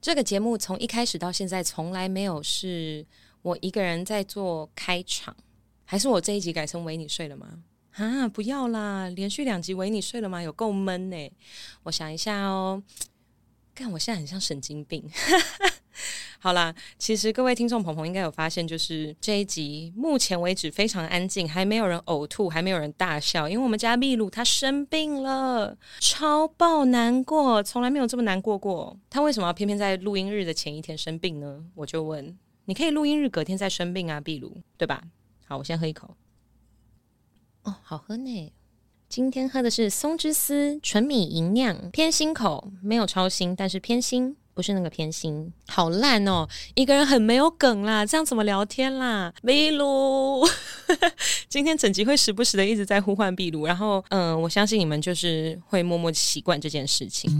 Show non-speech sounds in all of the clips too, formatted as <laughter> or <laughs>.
这个节目从一开始到现在，从来没有是我一个人在做开场，还是我这一集改成维你睡了吗？啊，不要啦，连续两集维你睡了吗？有够闷呢。我想一下哦，看我现在很像神经病。好啦，其实各位听众朋友应该有发现，就是这一集目前为止非常安静，还没有人呕吐，还没有人大笑，因为我们家秘鲁他生病了，超爆难过，从来没有这么难过过。他为什么要偏偏在录音日的前一天生病呢？我就问，你可以录音日隔天再生病啊，秘鲁，对吧？好，我先喝一口。哦，好喝呢。今天喝的是松之丝纯米吟酿，偏心口，没有超心，但是偏心。不是那个偏心，好烂哦！一个人很没有梗啦，这样怎么聊天啦？秘鲁，<laughs> 今天整集会时不时的一直在呼唤秘鲁，然后嗯、我相信你们就是会默默习惯这件事情。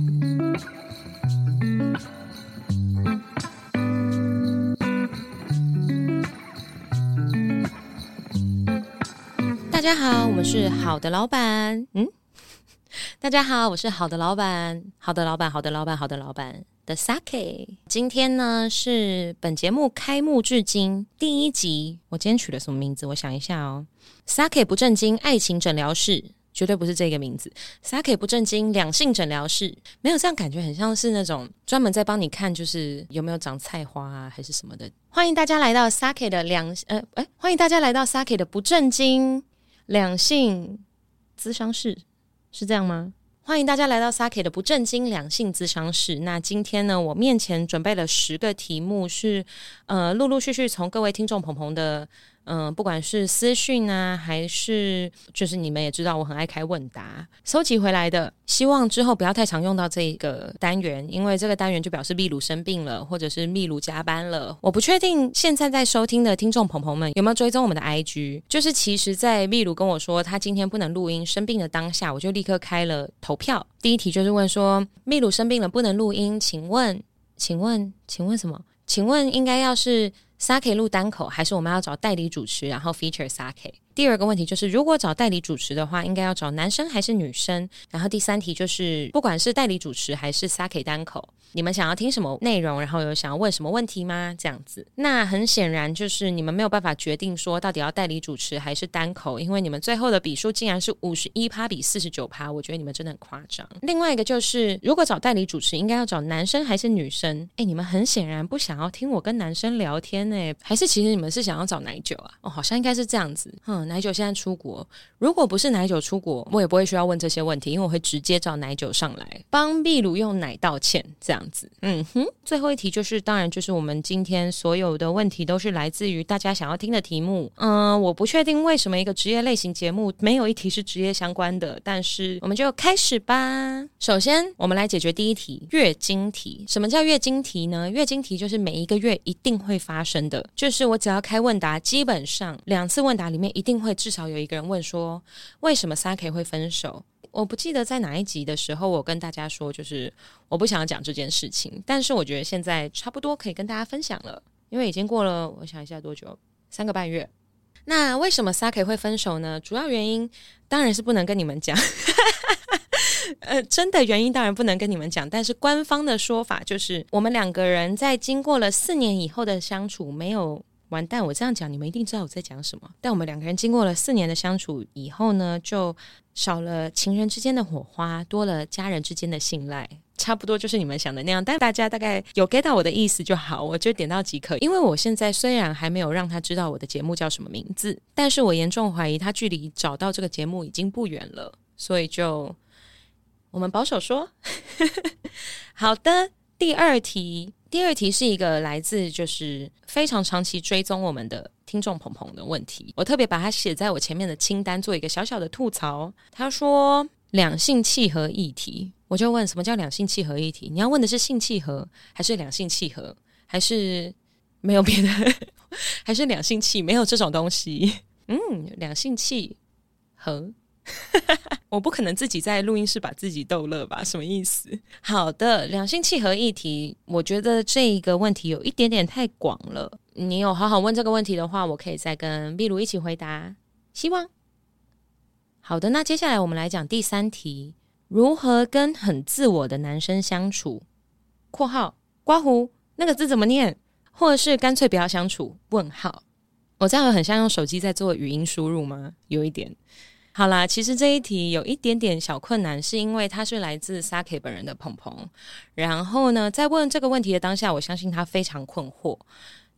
大家好，我们是好的老板。嗯，<laughs> 大家好，我是好的老板，好的老板，好的老板，好的老板。的 Sake，今天呢是本节目开幕至今第一集。我今天取了什么名字？我想一下哦。Sake 不正经爱情诊疗室，绝对不是这个名字。Sake 不正经两性诊疗室，没有这样感觉，很像是那种专门在帮你看，就是有没有长菜花啊，还是什么的。欢迎大家来到 Sake 的两呃哎，欢迎大家来到 Sake 的不正经两性咨商室，是这样吗？欢迎大家来到 Sake 的不正经两性咨商室。那今天呢，我面前准备了十个题目，是呃，陆陆续续从各位听众朋友的。嗯、不管是私讯啊，还是就是你们也知道，我很爱开问答，收集回来的。希望之后不要太常用到这个单元，因为这个单元就表示秘鲁生病了，或者是秘鲁加班了。我不确定现在在收听的听众朋友们有没有追踪我们的 IG。就是其实，在秘鲁跟我说他今天不能录音生病的当下，我就立刻开了投票。第一题就是问说，秘鲁生病了不能录音，请问，请问，请问什么？请问应该要是。Sake 录单口，还是我们要找代理主持，然后 feature Sake？第二个问题就是，如果找代理主持的话，应该要找男生还是女生？然后第三题就是，不管是代理主持还是 Sake 单口，你们想要听什么内容？然后有想要问什么问题吗？这样子，那很显然就是你们没有办法决定说到底要代理主持还是单口，因为你们最后的比数竟然是五十一趴比四十九趴，我觉得你们真的很夸张。另外一个就是，如果找代理主持，应该要找男生还是女生？诶，你们很显然不想要听我跟男生聊天还是其实你们是想要找奶酒啊？哦，好像应该是这样子，嗯。奶酒现在出国，如果不是奶酒出国，我也不会需要问这些问题，因为我会直接找奶酒上来帮秘鲁用奶道歉，这样子。嗯哼，最后一题就是，当然就是我们今天所有的问题都是来自于大家想要听的题目。嗯，我不确定为什么一个职业类型节目没有一题是职业相关的，但是我们就开始吧。首先，我们来解决第一题月经题。什么叫月经题呢？月经题就是每一个月一定会发生真的，就是我只要开问答，基本上两次问答里面一定。会至少有一个人问说，为什么 Sake 会分手？我不记得在哪一集的时候，我跟大家说，就是我不想讲这件事情。但是我觉得现在差不多可以跟大家分享了，因为已经过了，我想一下多久，三个半月。那为什么 Sake 会分手呢？主要原因当然是不能跟你们讲，<laughs> 呃，真的原因当然不能跟你们讲。但是官方的说法就是，我们两个人在经过了四年以后的相处，没有。完蛋！我这样讲，你们一定知道我在讲什么。但我们两个人经过了四年的相处以后呢，就少了情人之间的火花，多了家人之间的信赖，差不多就是你们想的那样。但大家大概有 get 到我的意思就好，我就点到即可。因为我现在虽然还没有让他知道我的节目叫什么名字，但是我严重怀疑他距离找到这个节目已经不远了，所以就我们保守说，<laughs> 好的。第二题。第二题是一个来自就是非常长期追踪我们的听众朋朋的问题，我特别把它写在我前面的清单，做一个小小的吐槽。他说两性契合议题，我就问什么叫两性契合议题？你要问的是性契合，还是两性契合，还是没有别的，<laughs> 还是两性契？没有这种东西。嗯，两性契合。<laughs> 我不可能自己在录音室把自己逗乐吧？什么意思？好的，两性契合议题，我觉得这一个问题有一点点太广了。你有好好问这个问题的话，我可以再跟秘鲁一起回答。希望。好的，那接下来我们来讲第三题：如何跟很自我的男生相处？（括号刮胡那个字怎么念？或者是干脆不要相处？问号。我这样很像用手机在做语音输入吗？有一点。好啦，其实这一题有一点点小困难，是因为他是来自 Sake 本人的鹏鹏。然后呢，在问这个问题的当下，我相信他非常困惑。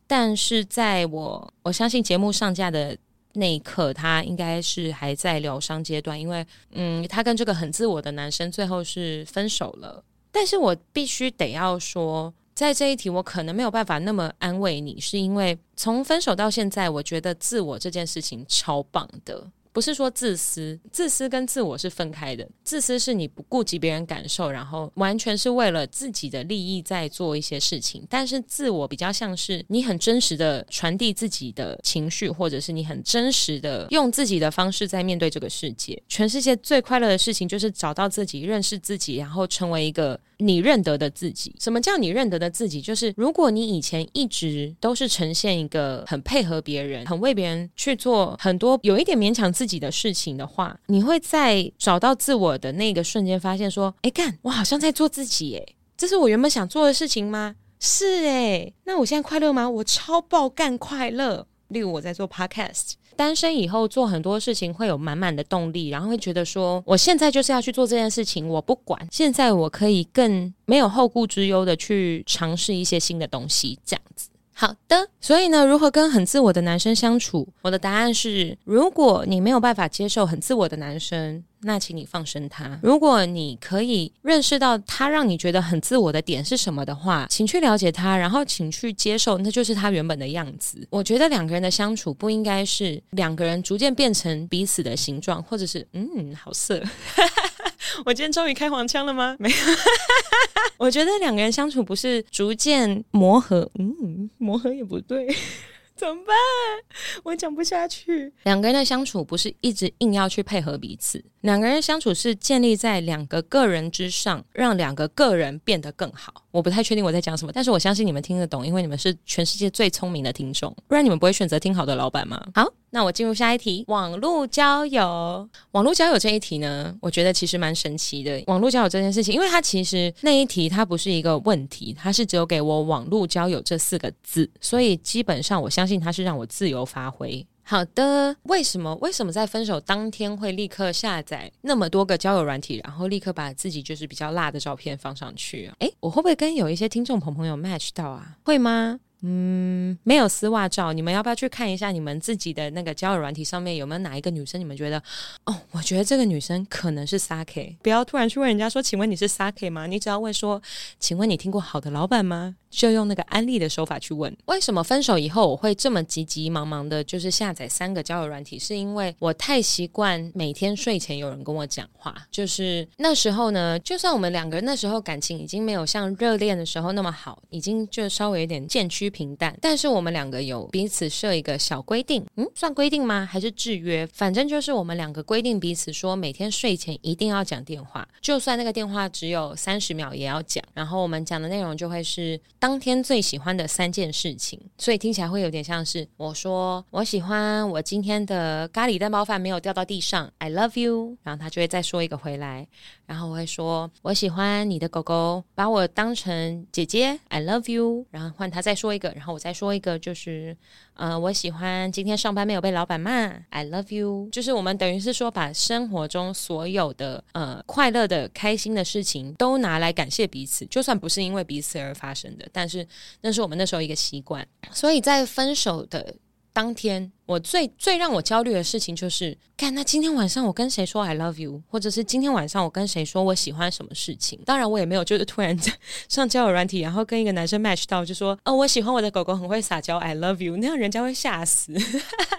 但是在我我相信节目上架的那一刻，他应该是还在疗伤阶段，因为嗯，他跟这个很自我的男生最后是分手了。但是我必须得要说，在这一题我可能没有办法那么安慰你，是因为从分手到现在，我觉得自我这件事情超棒的。不是说自私，自私跟自我是分开的。自私是你不顾及别人感受，然后完全是为了自己的利益在做一些事情。但是自我比较像是你很真实的传递自己的情绪，或者是你很真实的用自己的方式在面对这个世界。全世界最快乐的事情就是找到自己，认识自己，然后成为一个。你认得的自己，什么叫你认得的自己？就是如果你以前一直都是呈现一个很配合别人、很为别人去做很多有一点勉强自己的事情的话，你会在找到自我的那个瞬间发现说：“哎，干，我好像在做自己，哎，这是我原本想做的事情吗？是哎，那我现在快乐吗？我超爆干快乐。例如我在做 podcast。”单身以后做很多事情会有满满的动力，然后会觉得说，我现在就是要去做这件事情，我不管，现在我可以更没有后顾之忧的去尝试一些新的东西，这样子。好的，所以呢，如何跟很自我的男生相处？我的答案是，如果你没有办法接受很自我的男生。那请你放生他。如果你可以认识到他让你觉得很自我的点是什么的话，请去了解他，然后请去接受，那就是他原本的样子。我觉得两个人的相处不应该是两个人逐渐变成彼此的形状，或者是嗯，好色。<laughs> 我今天终于开黄腔了吗？没有。<laughs> 我觉得两个人相处不是逐渐磨合，嗯，磨合也不对。怎么办？我讲不下去。两个人的相处不是一直硬要去配合彼此，两个人相处是建立在两个个人之上，让两个个人变得更好。我不太确定我在讲什么，但是我相信你们听得懂，因为你们是全世界最聪明的听众，不然你们不会选择听好的老板吗？好。那我进入下一题，网络交友。网络交友这一题呢，我觉得其实蛮神奇的。网络交友这件事情，因为它其实那一题它不是一个问题，它是只有给我网络交友这四个字，所以基本上我相信它是让我自由发挥。好的，为什么为什么在分手当天会立刻下载那么多个交友软体，然后立刻把自己就是比较辣的照片放上去啊？诶，我会不会跟有一些听众朋朋友 match 到啊？会吗？嗯，没有丝袜照，你们要不要去看一下你们自己的那个交友软体上面有没有哪一个女生？你们觉得哦，我觉得这个女生可能是 Saki。不要突然去问人家说，请问你是 Saki 吗？你只要问说，请问你听过好的老板吗？就用那个安利的手法去问。为什么分手以后我会这么急急忙忙的，就是下载三个交友软体？是因为我太习惯每天睡前有人跟我讲话。就是那时候呢，就算我们两个人那时候感情已经没有像热恋的时候那么好，已经就稍微有点渐趋平淡，但是我们两个有彼此设一个小规定，嗯，算规定吗？还是制约？反正就是我们两个规定彼此说，每天睡前一定要讲电话，就算那个电话只有三十秒也要讲。然后我们讲的内容就会是当天最喜欢的三件事情，所以听起来会有点像是我说我喜欢我今天的咖喱蛋包饭没有掉到地上，I love you，然后他就会再说一个回来。然后我会说，我喜欢你的狗狗把我当成姐姐，I love you。然后换他再说一个，然后我再说一个，就是，呃，我喜欢今天上班没有被老板骂，I love you。就是我们等于是说，把生活中所有的呃快乐的、开心的事情都拿来感谢彼此，就算不是因为彼此而发生的，但是那是我们那时候一个习惯。所以在分手的。当天我最最让我焦虑的事情就是，看那今天晚上我跟谁说 I love you，或者是今天晚上我跟谁说我喜欢什么事情。当然我也没有就是突然上交友软体，然后跟一个男生 match 到，就说哦我喜欢我的狗狗很会撒娇 I love you，那样人家会吓死。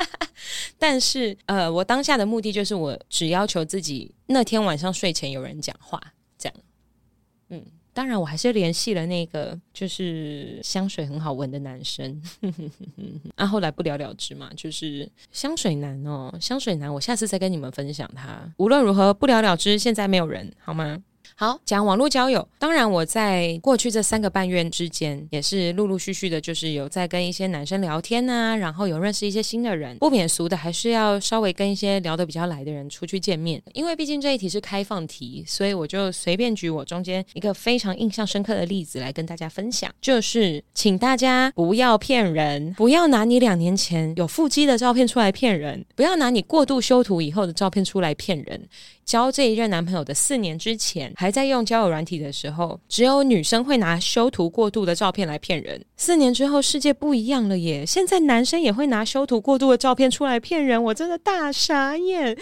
<laughs> 但是呃我当下的目的就是我只要求自己那天晚上睡前有人讲话，当然，我还是联系了那个就是香水很好闻的男生，<laughs> 啊，后来不了了之嘛，就是香水男哦，香水男，我下次再跟你们分享他。无论如何，不了了之，现在没有人，好吗？好，讲网络交友，当然我在过去这三个半月之间，也是陆陆续续的，就是有在跟一些男生聊天啊，然后有认识一些新的人，不免俗的还是要稍微跟一些聊得比较来的人出去见面。因为毕竟这一题是开放题，所以我就随便举我中间一个非常印象深刻的例子来跟大家分享，就是请大家不要骗人，不要拿你两年前有腹肌的照片出来骗人，不要拿你过度修图以后的照片出来骗人。交这一任男朋友的四年之前，还在用交友软体的时候，只有女生会拿修图过度的照片来骗人。四年之后，世界不一样了耶！现在男生也会拿修图过度的照片出来骗人，我真的大傻眼。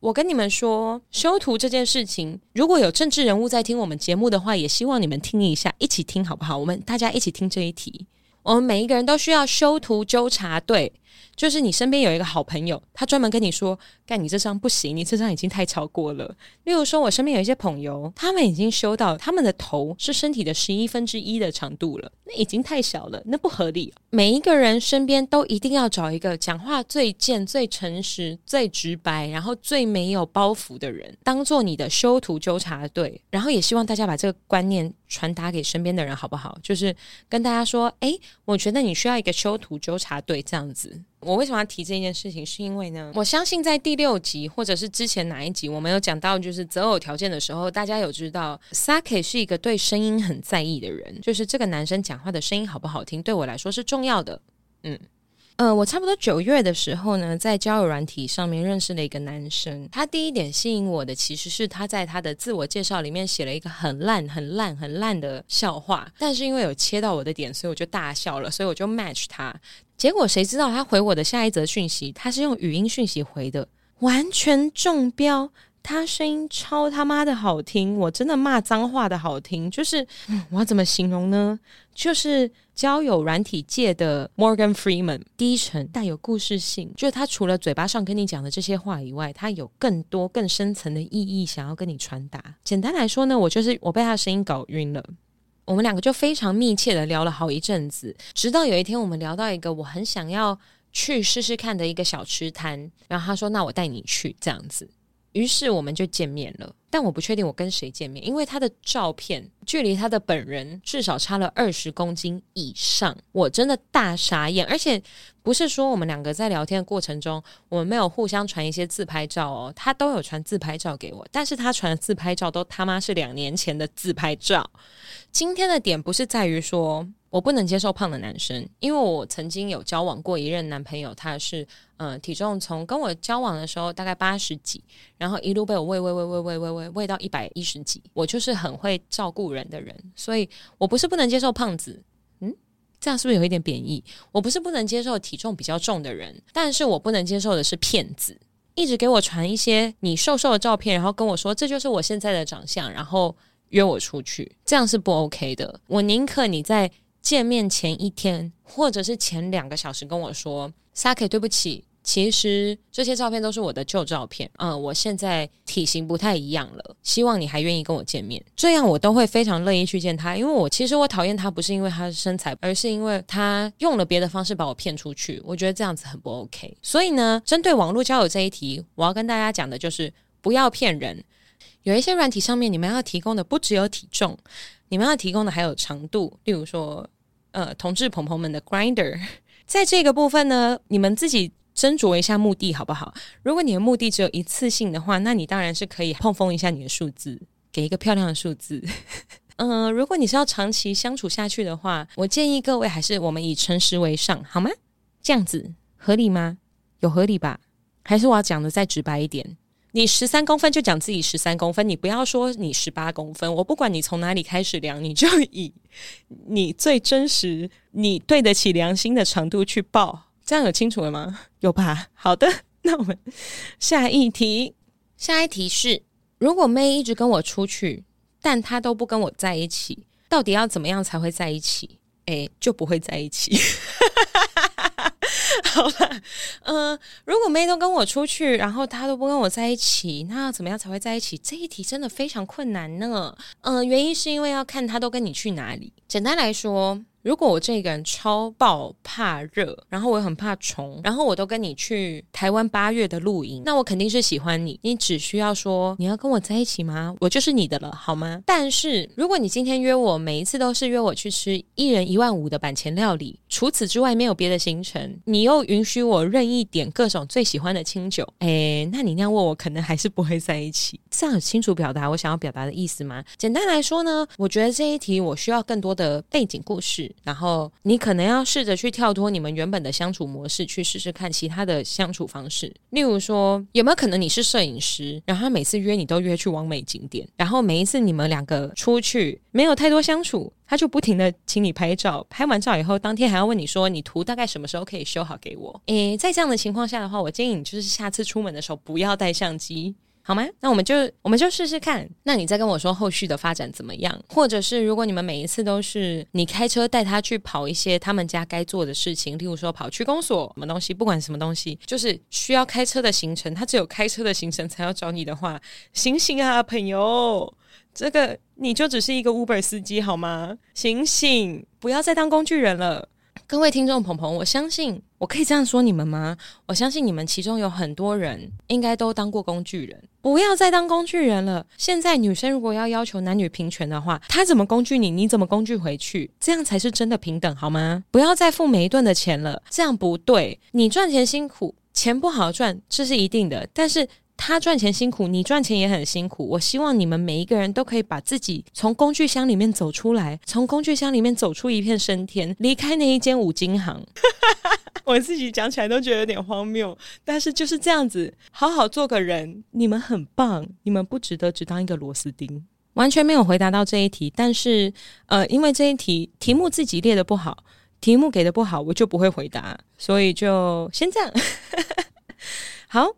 我跟你们说，修图这件事情，如果有政治人物在听我们节目的话，也希望你们听一下，一起听好不好？我们大家一起听这一题。我们每一个人都需要修图纠察队。就是你身边有一个好朋友，他专门跟你说：“干，你这张不行，你这张已经太超过了。”例如说，我身边有一些朋友，他们已经修到他们的头是身体的十一分之一的长度了，那已经太小了，那不合理。每一个人身边都一定要找一个讲话最贱、最诚实、最直白，然后最没有包袱的人，当做你的修图纠察队。然后也希望大家把这个观念传达给身边的人，好不好？就是跟大家说：“诶，我觉得你需要一个修图纠察队，这样子。”我为什么要提这件事情？是因为呢，我相信在第六集或者是之前哪一集，我们有讲到就是择偶条件的时候，大家有知道 Saki 是一个对声音很在意的人，就是这个男生讲话的声音好不好听，对我来说是重要的。嗯。呃，我差不多九月的时候呢，在交友软体上面认识了一个男生。他第一点吸引我的，其实是他在他的自我介绍里面写了一个很烂、很烂、很烂的笑话。但是因为有切到我的点，所以我就大笑了，所以我就 match 他。结果谁知道他回我的下一则讯息，他是用语音讯息回的，完全中标。他声音超他妈的好听，我真的骂脏话的好听，就是，嗯，我要怎么形容呢？就是交友软体界的 Morgan Freeman，低沉带有故事性，就是他除了嘴巴上跟你讲的这些话以外，他有更多更深层的意义想要跟你传达。简单来说呢，我就是我被他的声音搞晕了，我们两个就非常密切的聊了好一阵子，直到有一天我们聊到一个我很想要去试试看的一个小吃摊，然后他说：“那我带你去。”这样子。于是我们就见面了，但我不确定我跟谁见面，因为他的照片距离他的本人至少差了二十公斤以上，我真的大傻眼。而且不是说我们两个在聊天的过程中，我们没有互相传一些自拍照哦，他都有传自拍照给我，但是他传的自拍照都他妈是两年前的自拍照。今天的点不是在于说。我不能接受胖的男生，因为我曾经有交往过一任男朋友，他是嗯、呃、体重从跟我交往的时候大概八十几，然后一路被我喂喂喂喂喂喂喂喂到一百一十几。我就是很会照顾人的人，所以我不是不能接受胖子，嗯，这样是不是有一点贬义？我不是不能接受体重比较重的人，但是我不能接受的是骗子，一直给我传一些你瘦瘦的照片，然后跟我说这就是我现在的长相，然后约我出去，这样是不 OK 的。我宁可你在。见面前一天，或者是前两个小时跟我说，Saki，对不起，其实这些照片都是我的旧照片。嗯，我现在体型不太一样了，希望你还愿意跟我见面，这样我都会非常乐意去见他。因为我其实我讨厌他，不是因为他的身材，而是因为他用了别的方式把我骗出去。我觉得这样子很不 OK。所以呢，针对网络交友这一题，我要跟大家讲的就是不要骗人。有一些软体上面，你们要提供的不只有体重，你们要提供的还有长度，例如说。呃，同志朋朋们的 grinder，在这个部分呢，你们自己斟酌一下目的好不好？如果你的目的只有一次性的话，那你当然是可以碰风一下你的数字，给一个漂亮的数字。<laughs> 嗯、呃，如果你是要长期相处下去的话，我建议各位还是我们以诚实为上，好吗？这样子合理吗？有合理吧？还是我要讲的再直白一点？你十三公分就讲自己十三公分，你不要说你十八公分。我不管你从哪里开始量，你就以你最真实、你对得起良心的长度去报。这样有清楚了吗？有吧？<laughs> 好的，那我们下一题。下一题是：如果妹一直跟我出去，但她都不跟我在一起，到底要怎么样才会在一起？诶，就不会在一起。<laughs> 好了，嗯、如果妹都跟我出去，然后他都不跟我在一起，那怎么样才会在一起？这一题真的非常困难呢。嗯、原因是因为要看他都跟你去哪里。简单来说，如果我这个人超爆怕热，然后我很怕虫，然后我都跟你去台湾八月的露营，那我肯定是喜欢你。你只需要说你要跟我在一起吗？我就是你的了，好吗？但是如果你今天约我，每一次都是约我去吃一人一万五的板前料理，除此之外没有别的行程，你又允许我任意点各种最喜欢的清酒，诶，那你那样问我，可能还是不会在一起。<laughs> 这样很清楚表达我想要表达的意思吗？简单来说呢，我觉得这一题我需要更多的背景故事，然后你可能要试着去跳脱你们原本的相处模式，去试试看其他的相处方式。例如说，有没有可能你是摄影师，然后每次约你都约去网美景点，然后每一次你们两个出去没有太多相处，他就不停的请你拍照，拍完照以后，当天还要问你说，你图大概什么时候可以修好给我？诶，在这样的情况下的话，我建议你就是下次出门的时候不要带相机。好吗？那我们就我们就试试看。那你再跟我说后续的发展怎么样？或者是如果你们每一次都是你开车带他去跑一些他们家该做的事情，例如说跑区公所什么东西，不管什么东西，就是需要开车的行程，他只有开车的行程才要找你的话，醒醒啊，朋友，这个你就只是一个 Uber 司机好吗？醒醒，不要再当工具人了。各位听众朋朋，我相信我可以这样说你们吗？我相信你们其中有很多人应该都当过工具人，不要再当工具人了。现在女生如果要要求男女平权的话，她怎么工具你，你怎么工具回去，这样才是真的平等，好吗？不要再付每一顿的钱了，这样不对。你赚钱辛苦，钱不好赚，这是一定的，但是。他赚钱辛苦，你赚钱也很辛苦。我希望你们每一个人都可以把自己从工具箱里面走出来，从工具箱里面走出一片生天，离开那一间五金行。<laughs> 我自己讲起来都觉得有点荒谬，但是就是这样子，好好做个人。你们很棒，你们不值得只当一个螺丝钉。完全没有回答到这一题，但是呃，因为这一题题目自己列的不好，题目给的不好，我就不会回答，所以就先这样。<laughs> 好。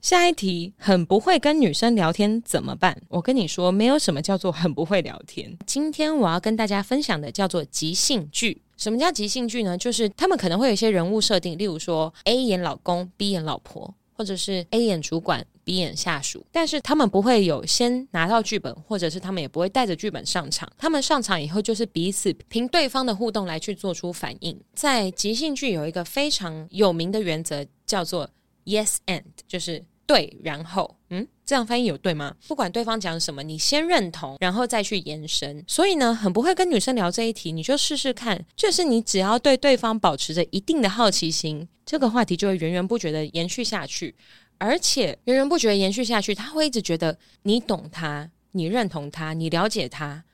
下一题，很不会跟女生聊天怎么办？我跟你说，没有什么叫做很不会聊天。今天我要跟大家分享的叫做即兴剧。什么叫即兴剧呢？就是他们可能会有一些人物设定，例如说 A 演老公，B 演老婆，或者是 A 演主管，B 演下属。但是他们不会有先拿到剧本，或者是他们也不会带着剧本上场。他们上场以后就是彼此凭对方的互动来去做出反应。在即兴剧有一个非常有名的原则，叫做 Yes and，就是。对，然后，嗯，这样翻译有对吗？不管对方讲什么，你先认同，然后再去延伸。所以呢，很不会跟女生聊这一题，你就试试看。就是你只要对对方保持着一定的好奇心，这个话题就会源源不绝的延续下去，而且源源不绝的延续下去，他会一直觉得你懂他，你认同他，你了解他，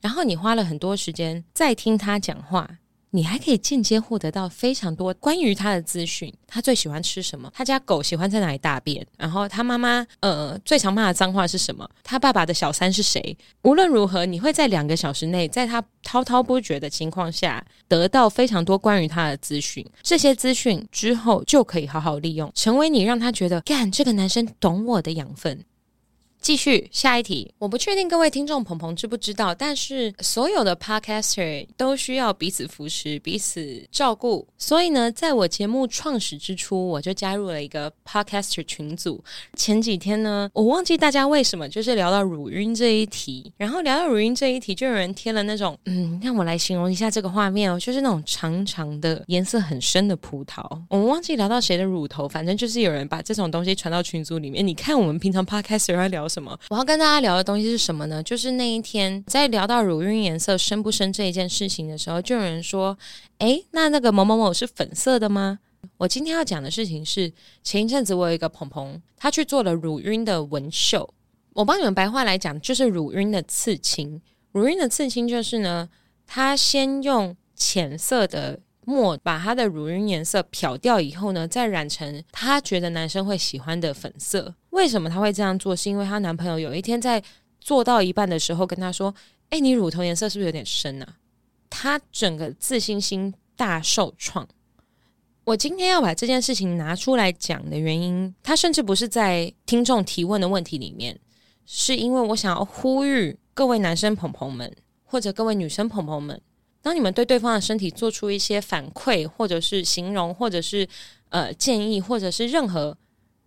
然后你花了很多时间在听他讲话。你还可以间接获得到非常多关于他的资讯，他最喜欢吃什么？他家狗喜欢在哪里大便？然后他妈妈呃最常骂的脏话是什么？他爸爸的小三是谁？无论如何，你会在两个小时内，在他滔滔不绝的情况下，得到非常多关于他的资讯。这些资讯之后就可以好好利用，成为你让他觉得干这个男生懂我的养分。继续下一题，我不确定各位听众朋朋知不知道，但是所有的 podcaster 都需要彼此扶持、彼此照顾。所以呢，在我节目创始之初，我就加入了一个 podcaster 群组。前几天呢，我忘记大家为什么就是聊到乳晕这一题，然后聊到乳晕这一题，就有人贴了那种，嗯，让我来形容一下这个画面哦，就是那种长长的、颜色很深的葡萄。我忘记聊到谁的乳头，反正就是有人把这种东西传到群组里面。你看，我们平常 podcaster 在聊什么。我要跟大家聊的东西是什么呢？就是那一天在聊到乳晕颜色深不深这一件事情的时候，就有人说：“诶，那那个某某某是粉色的吗？”我今天要讲的事情是，前一阵子我有一个朋朋，他去做了乳晕的纹绣。我帮你们白话来讲，就是乳晕的刺青。乳晕的刺青就是呢，他先用浅色的墨把他的乳晕颜色漂掉以后呢，再染成他觉得男生会喜欢的粉色。为什么她会这样做？是因为她男朋友有一天在做到一半的时候跟她说：“哎，你乳头颜色是不是有点深啊？”她整个自信心大受创。我今天要把这件事情拿出来讲的原因，她甚至不是在听众提问的问题里面，是因为我想要呼吁各位男生朋朋们，或者各位女生朋朋们，当你们对对方的身体做出一些反馈，或者是形容，或者是呃建议，或者是任何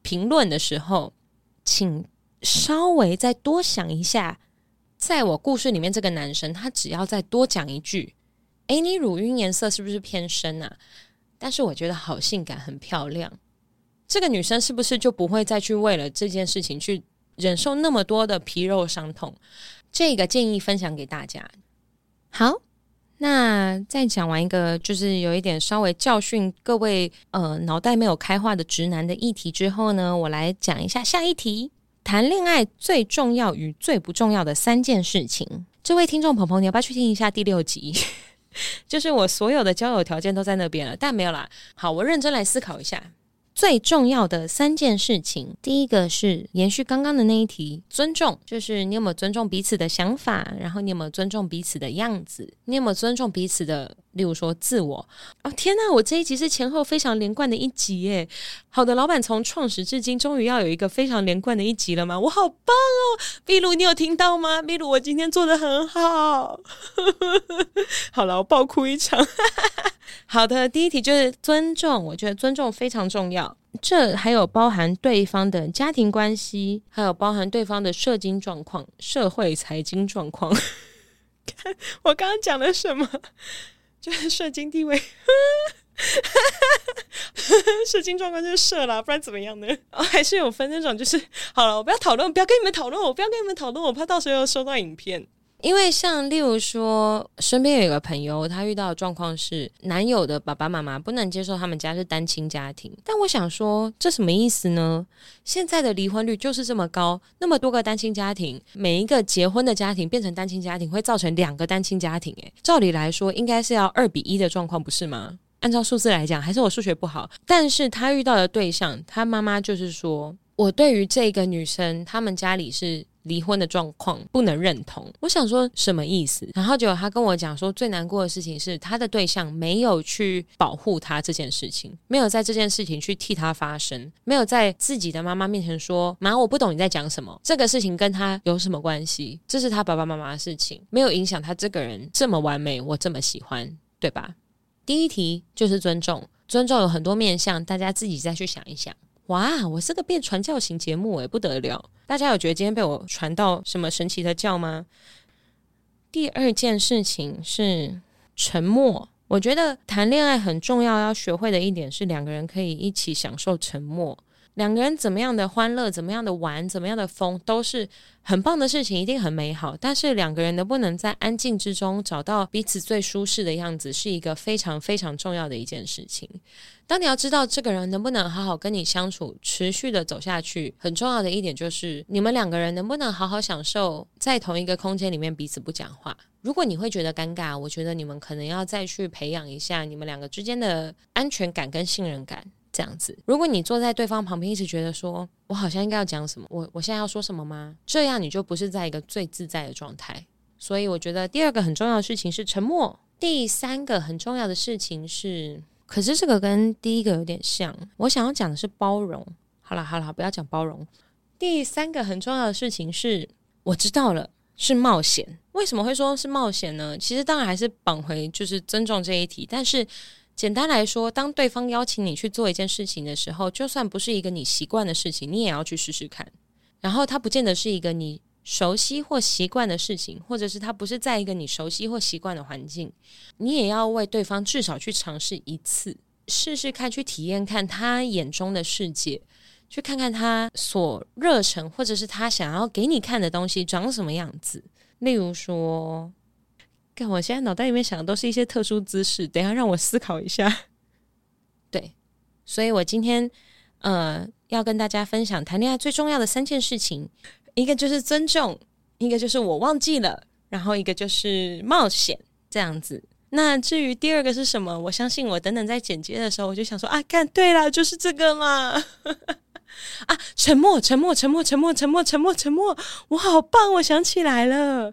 评论的时候。请稍微再多想一下，在我故事里面，这个男生他只要再多讲一句，诶，你乳晕颜色是不是偏深啊？但是我觉得好性感，很漂亮。这个女生是不是就不会再去为了这件事情去忍受那么多的皮肉伤痛？这个建议分享给大家。好，那再讲完一个就是有一点稍微教训各位呃脑袋没有开化的直男的议题之后呢，我来讲一下下一题：谈恋爱最重要与最不重要的三件事情。这位听众朋友，你要不要去听一下第六集？<laughs> 就是我所有的交友条件都在那边了，但没有啦。好，我认真来思考一下。最重要的三件事情，第一个是延续刚刚的那一题，尊重，就是你有没有尊重彼此的想法，然后你有没有尊重彼此的样子，你有没有尊重彼此的，例如说自我。哦，天哪，我这一集是前后非常连贯的一集耶！好的，老板从创始至今，终于要有一个非常连贯的一集了吗？我好棒哦！秘鲁，你有听到吗？秘鲁，我今天做得很好。<laughs> 好了，我爆哭一场。<laughs> 好的，第一题就是尊重，我觉得尊重非常重要。这还有包含对方的家庭关系，还有包含对方的社经状况、社会财经状况。<laughs> 看我刚刚讲了什么？就是射精地位，射精状况就是射啦，不然怎么样呢？哦，还是有分那种，就是好了，我不要讨论，不要跟你们讨论，我不要跟你们讨论，我怕到时候又收到影片。因为像例如说，身边有一个朋友，他遇到的状况是，男友的爸爸妈妈不能接受他们家是单亲家庭。但我想说，这什么意思呢？现在的离婚率就是这么高，那么多个单亲家庭，每一个结婚的家庭变成单亲家庭，会造成两个单亲家庭。诶，照理来说，应该是要二比一的状况，不是吗？按照数字来讲，还是我数学不好。但是他遇到的对象，他妈妈就是说，我对于这个女生，他们家里是。离婚的状况不能认同，我想说什么意思？然后结果他跟我讲说，最难过的事情是他的对象没有去保护他这件事情，没有在这件事情去替他发声，没有在自己的妈妈面前说：“妈，我不懂你在讲什么，这个事情跟他有什么关系？这是他爸爸妈妈的事情，没有影响他这个人这么完美，我这么喜欢，对吧？”第一题就是尊重，尊重有很多面向，大家自己再去想一想。哇，我是个变传教型节目诶，不得了！大家有觉得今天被我传到什么神奇的教吗？第二件事情是沉默。我觉得谈恋爱很重要，要学会的一点是两个人可以一起享受沉默。两个人怎么样的欢乐，怎么样的玩，怎么样的疯，都是很棒的事情，一定很美好。但是两个人能不能在安静之中找到彼此最舒适的样子，是一个非常非常重要的一件事情。当你要知道这个人能不能好好跟你相处，持续的走下去，很重要的一点就是你们两个人能不能好好享受在同一个空间里面彼此不讲话。如果你会觉得尴尬，我觉得你们可能要再去培养一下你们两个之间的安全感跟信任感。这样子，如果你坐在对方旁边，一直觉得说我好像应该要讲什么，我我现在要说什么吗？这样你就不是在一个最自在的状态。所以我觉得第二个很重要的事情是沉默。第三个很重要的事情是，可是这个跟第一个有点像。我想要讲的是包容。好了好了，不要讲包容。第三个很重要的事情是，我知道了，是冒险。为什么会说是冒险呢？其实当然还是绑回就是尊重这一题，但是。简单来说，当对方邀请你去做一件事情的时候，就算不是一个你习惯的事情，你也要去试试看。然后，它不见得是一个你熟悉或习惯的事情，或者是它不是在一个你熟悉或习惯的环境，你也要为对方至少去尝试一次，试试看，去体验看他眼中的世界，去看看他所热忱，或者是他想要给你看的东西长什么样子。例如说。我现在脑袋里面想的都是一些特殊姿势，等一下让我思考一下。<laughs> 对，所以我今天呃要跟大家分享谈恋爱最重要的三件事情，一个就是尊重，一个就是我忘记了，然后一个就是冒险这样子。那至于第二个是什么，我相信我等等在剪接的时候，我就想说啊，看对了，就是这个嘛。<laughs> 啊，沉默，沉默，沉默，沉默，沉默，沉默，沉默，我好棒，我想起来了。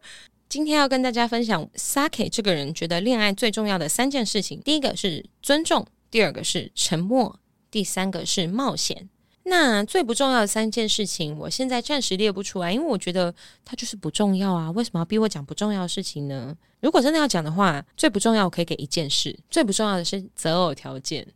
今天要跟大家分享 Sake 这个人觉得恋爱最重要的三件事情。第一个是尊重，第二个是沉默，第三个是冒险。那最不重要的三件事情，我现在暂时列不出来，因为我觉得它就是不重要啊。为什么要逼我讲不重要的事情呢？如果真的要讲的话，最不重要我可以给一件事，最不重要的是择偶条件。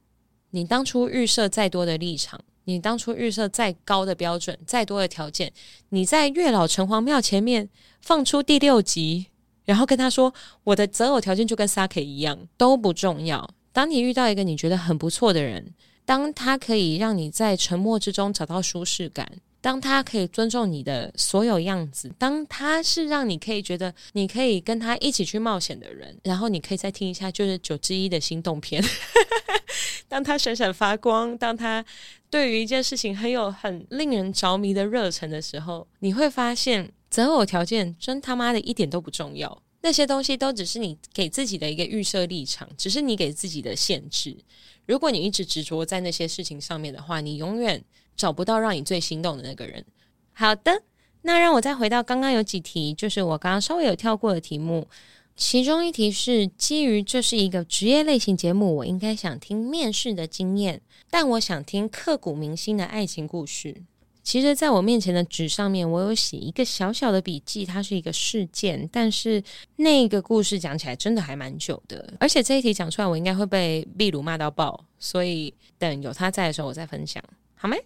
你当初预设再多的立场，你当初预设再高的标准，再多的条件，你在月老城隍庙前面放出第六集，然后跟他说我的择偶条件就跟 Saki 一样，都不重要。当你遇到一个你觉得很不错的人，当他可以让你在沉默之中找到舒适感。当他可以尊重你的所有样子，当他是让你可以觉得你可以跟他一起去冒险的人，然后你可以再听一下就是九之一的心动片。<laughs> 当他闪闪发光，当他对于一件事情很有很令人着迷的热忱的时候，你会发现择偶条件真他妈的一点都不重要，那些东西都只是你给自己的一个预设立场，只是你给自己的限制。如果你一直执着在那些事情上面的话，你永远。找不到让你最心动的那个人。好的，那让我再回到刚刚有几题，就是我刚刚稍微有跳过的题目。其中一题是基于这是一个职业类型节目，我应该想听面试的经验，但我想听刻骨铭心的爱情故事。其实，在我面前的纸上面，我有写一个小小的笔记，它是一个事件，但是那个故事讲起来真的还蛮久的。而且这一题讲出来，我应该会被秘鲁骂到爆，所以等有他在的时候，我再分享，好没？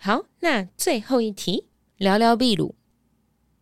好，那最后一题，聊聊秘鲁，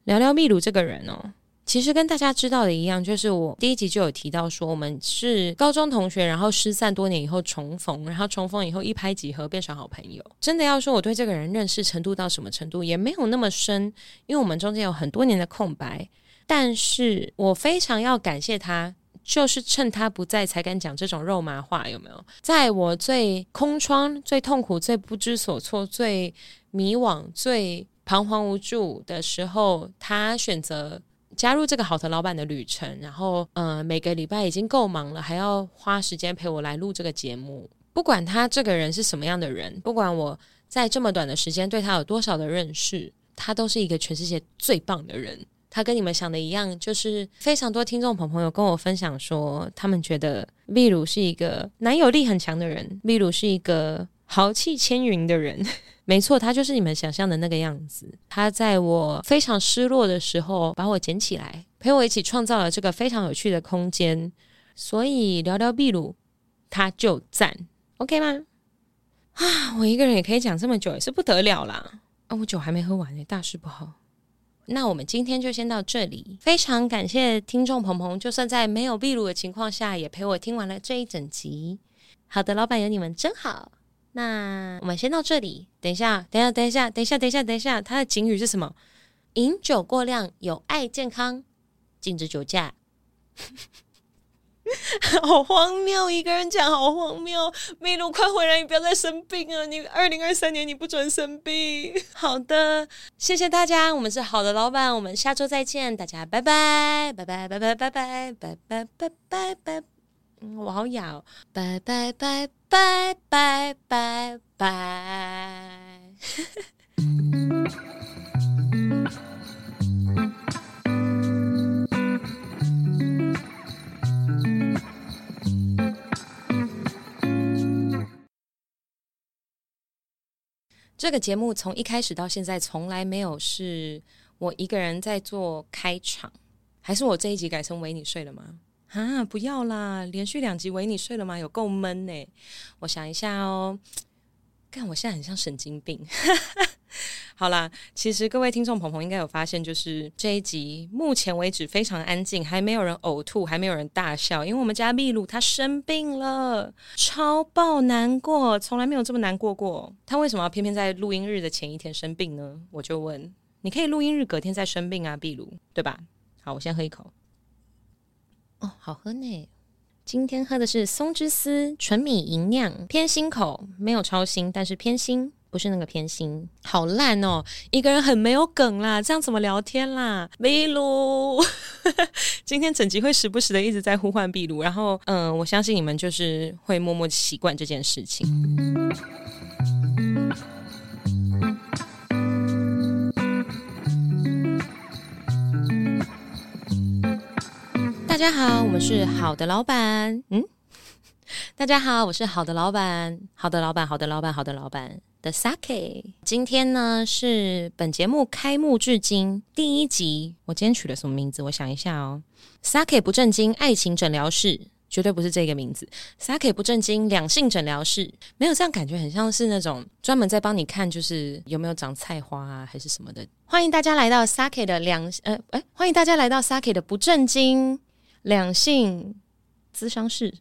聊聊秘鲁这个人哦。其实跟大家知道的一样，就是我第一集就有提到说，我们是高中同学，然后失散多年以后重逢，然后重逢以后一拍即合，变成好朋友。真的要说我对这个人认识程度到什么程度，也没有那么深，因为我们中间有很多年的空白。但是我非常要感谢他。就是趁他不在，才敢讲这种肉麻话，有没有？在我最空窗、最痛苦、最不知所措、最迷惘、最彷徨无助的时候，他选择加入这个好的老板的旅程。然后，呃，每个礼拜已经够忙了，还要花时间陪我来录这个节目。不管他这个人是什么样的人，不管我在这么短的时间对他有多少的认识，他都是一个全世界最棒的人。他跟你们想的一样，就是非常多听众朋友跟我分享说，他们觉得秘鲁是一个男友力很强的人，秘鲁是一个豪气千云的人。<laughs> 没错，他就是你们想象的那个样子。他在我非常失落的时候把我捡起来，陪我一起创造了这个非常有趣的空间。所以聊聊秘鲁，他就赞，OK 吗？啊，<sighs> 我一个人也可以讲这么久，也是不得了啦！啊，我酒还没喝完呢，大事不好。那我们今天就先到这里，非常感谢听众鹏鹏，就算在没有秘鲁的情况下，也陪我听完了这一整集。好的，老板有你们真好。那我们先到这里，等一下，等一下，等一下，等一下，等一下，等一下，他的警语是什么？饮酒过量有碍健康，禁止酒驾。<laughs> 好荒谬！一个人讲好荒谬。秘鲁，快回来！你不要再生病啊！你二零二三年你不准生病。<laughs> 好的，谢谢大家。我们是好的老板，我们下周再见。大家拜拜，拜拜，拜拜，拜拜，拜拜，拜拜，拜。嗯，我好哑哦。拜拜拜拜拜拜拜。<laughs> 这个节目从一开始到现在，从来没有是我一个人在做开场，还是我这一集改成维你睡了吗？啊，不要啦，连续两集维你睡了吗？有够闷呢。我想一下哦，看我现在很像神经病。<laughs> 好啦，其实各位听众朋友应该有发现，就是这一集目前为止非常安静，还没有人呕吐，还没有人大笑，因为我们家秘鲁他生病了，超爆难过，从来没有这么难过过。他为什么要偏偏在录音日的前一天生病呢？我就问，你可以录音日隔天再生病啊，秘鲁，对吧？好，我先喝一口。哦，好喝呢。今天喝的是松之丝纯米吟酿，偏心口，没有超心，但是偏心。不是那个偏心，好烂哦！一个人很没有梗啦，这样怎么聊天啦？秘鲁，<laughs> 今天整集会时不时的一直在呼唤秘鲁，然后嗯，我相信你们就是会默默习惯这件事情。大家好，我们是好的老板。嗯，<laughs> 大家好，我是好的老板，好的老板，好的老板，好的老板。的 Sake，今天呢是本节目开幕至今第一集。我今天取了什么名字？我想一下哦，Sake 不正经爱情诊疗室，绝对不是这个名字。Sake 不正经两性诊疗室，没有这样感觉，很像是那种专门在帮你看，就是有没有长菜花啊，还是什么的。欢迎大家来到 Sake 的两呃哎，欢迎大家来到 Sake 的不正经两性咨商室，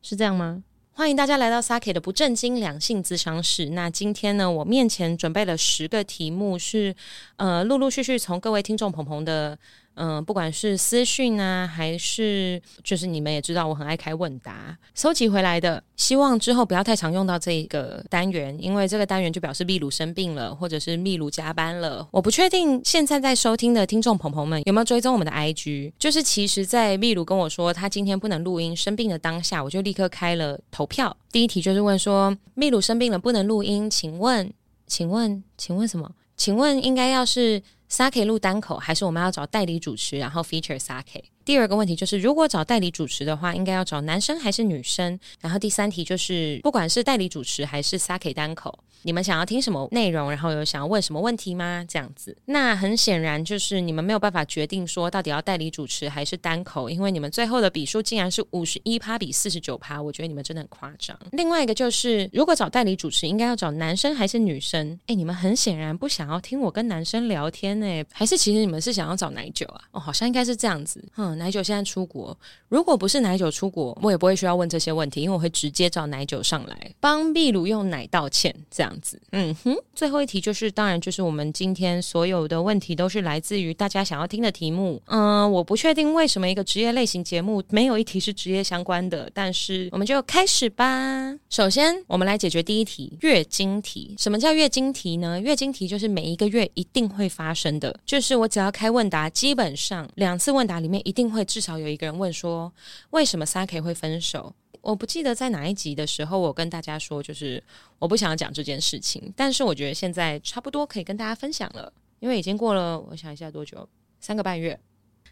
是这样吗？欢迎大家来到 Sake 的不正经两性咨商室。那今天呢，我面前准备了十个题目，是呃陆陆续续从各位听众朋朋的。嗯，不管是私讯啊，还是就是你们也知道，我很爱开问答，收集回来的。希望之后不要太常用到这个单元，因为这个单元就表示秘鲁生病了，或者是秘鲁加班了。我不确定现在在收听的听众朋友们有没有追踪我们的 IG。就是其实，在秘鲁跟我说他今天不能录音生病的当下，我就立刻开了投票。第一题就是问说，秘鲁生病了不能录音，请问，请问，请问什么？请问应该要是。Sake 录单口，还是我们要找代理主持，然后 feature Sake？第二个问题就是，如果找代理主持的话，应该要找男生还是女生？然后第三题就是，不管是代理主持还是 Sake 单口，你们想要听什么内容？然后有想要问什么问题吗？这样子，那很显然就是你们没有办法决定说到底要代理主持还是单口，因为你们最后的比数竟然是五十一趴比四十九趴，我觉得你们真的很夸张。另外一个就是，如果找代理主持，应该要找男生还是女生？诶，你们很显然不想要听我跟男生聊天诶，还是其实你们是想要找奶酒啊？哦，好像应该是这样子，嗯。奶酒现在出国，如果不是奶酒出国，我也不会需要问这些问题，因为我会直接找奶酒上来帮秘鲁用奶道歉，这样子。嗯哼，最后一题就是，当然就是我们今天所有的问题都是来自于大家想要听的题目。嗯，我不确定为什么一个职业类型节目没有一题是职业相关的，但是我们就开始吧。首先，我们来解决第一题月经题。什么叫月经题呢？月经题就是每一个月一定会发生的，就是我只要开问答，基本上两次问答里面一定。会至少有一个人问说，为什么 Sake 会分手？我不记得在哪一集的时候，我跟大家说，就是我不想讲这件事情。但是我觉得现在差不多可以跟大家分享了，因为已经过了，我想一下多久，三个半月。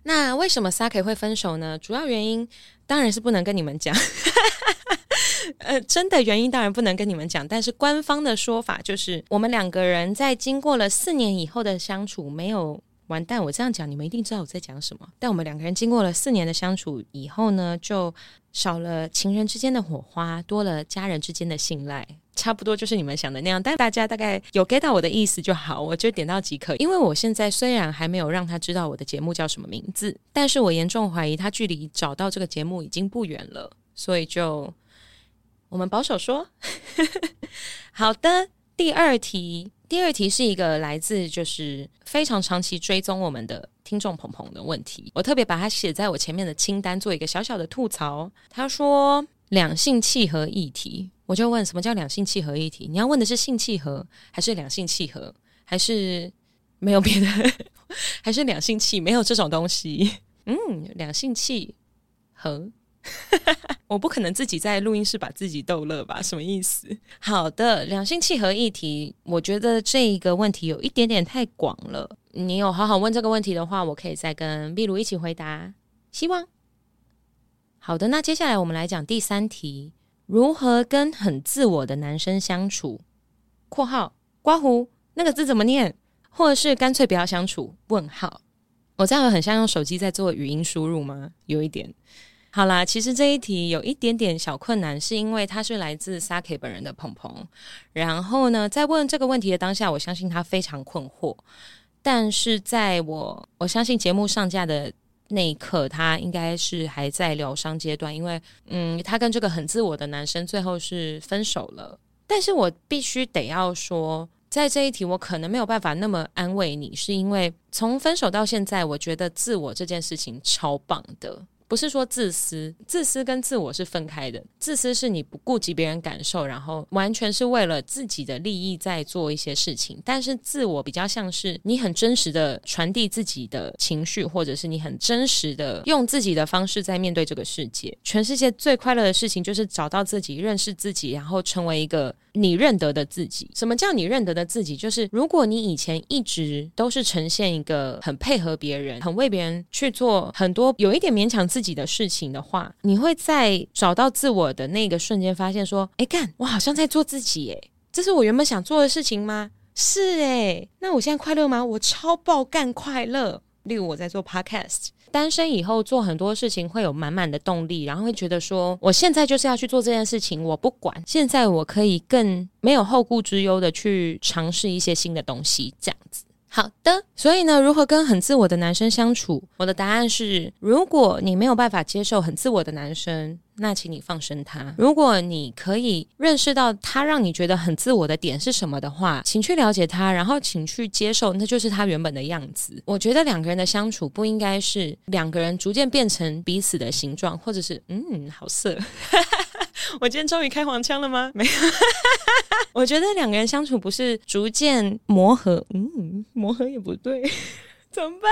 那为什么 Sake 会分手呢？主要原因当然是不能跟你们讲，<laughs> 呃，真的原因当然不能跟你们讲。但是官方的说法就是，我们两个人在经过了四年以后的相处，没有。完蛋！我这样讲，你们一定知道我在讲什么。但我们两个人经过了四年的相处以后呢，就少了情人之间的火花，多了家人之间的信赖，差不多就是你们想的那样。但大家大概有 get 到我的意思就好，我就点到即可。因为我现在虽然还没有让他知道我的节目叫什么名字，但是我严重怀疑他距离找到这个节目已经不远了，所以就我们保守说，<laughs> 好的。第二题。第二题是一个来自就是非常长期追踪我们的听众鹏鹏的问题，我特别把它写在我前面的清单，做一个小小的吐槽。他说两性契合议题，我就问什么叫两性契合议题？你要问的是性契合，还是两性契合，还是没有别的，<laughs> 还是两性契？没有这种东西。嗯，两性契合。<laughs> 我不可能自己在录音室把自己逗乐吧？什么意思？好的，两性契合议题，我觉得这一个问题有一点点太广了。你有好好问这个问题的话，我可以再跟秘鲁一起回答。希望。好的，那接下来我们来讲第三题：如何跟很自我的男生相处？（括号刮胡那个字怎么念？或者是干脆不要相处？）问号。我这样很像用手机在做语音输入吗？有一点。好啦，其实这一题有一点点小困难，是因为他是来自 Sake 本人的鹏鹏。然后呢，在问这个问题的当下，我相信他非常困惑。但是在我我相信节目上架的那一刻，他应该是还在疗伤阶段，因为嗯，他跟这个很自我的男生最后是分手了。但是我必须得要说，在这一题我可能没有办法那么安慰你，是因为从分手到现在，我觉得自我这件事情超棒的。不是说自私，自私跟自我是分开的。自私是你不顾及别人感受，然后完全是为了自己的利益在做一些事情。但是自我比较像是你很真实的传递自己的情绪，或者是你很真实的用自己的方式在面对这个世界。全世界最快乐的事情就是找到自己，认识自己，然后成为一个。你认得的自己，什么叫你认得的自己？就是如果你以前一直都是呈现一个很配合别人、很为别人去做很多有一点勉强自己的事情的话，你会在找到自我的那个瞬间发现说：“哎，干，我好像在做自己，哎，这是我原本想做的事情吗？是哎，那我现在快乐吗？我超爆干快乐。例如我在做 podcast，单身以后做很多事情会有满满的动力，然后会觉得说，我现在就是要去做这件事情，我不管，现在我可以更没有后顾之忧的去尝试一些新的东西，这样子。好的，所以呢，如何跟很自我的男生相处？我的答案是：如果你没有办法接受很自我的男生，那请你放生他；如果你可以认识到他让你觉得很自我的点是什么的话，请去了解他，然后请去接受，那就是他原本的样子。我觉得两个人的相处不应该是两个人逐渐变成彼此的形状，或者是嗯，好色。<laughs> 我今天终于开黄腔了吗？没有，<laughs> 我觉得两个人相处不是逐渐磨合，嗯，磨合也不对，<laughs> 怎么办？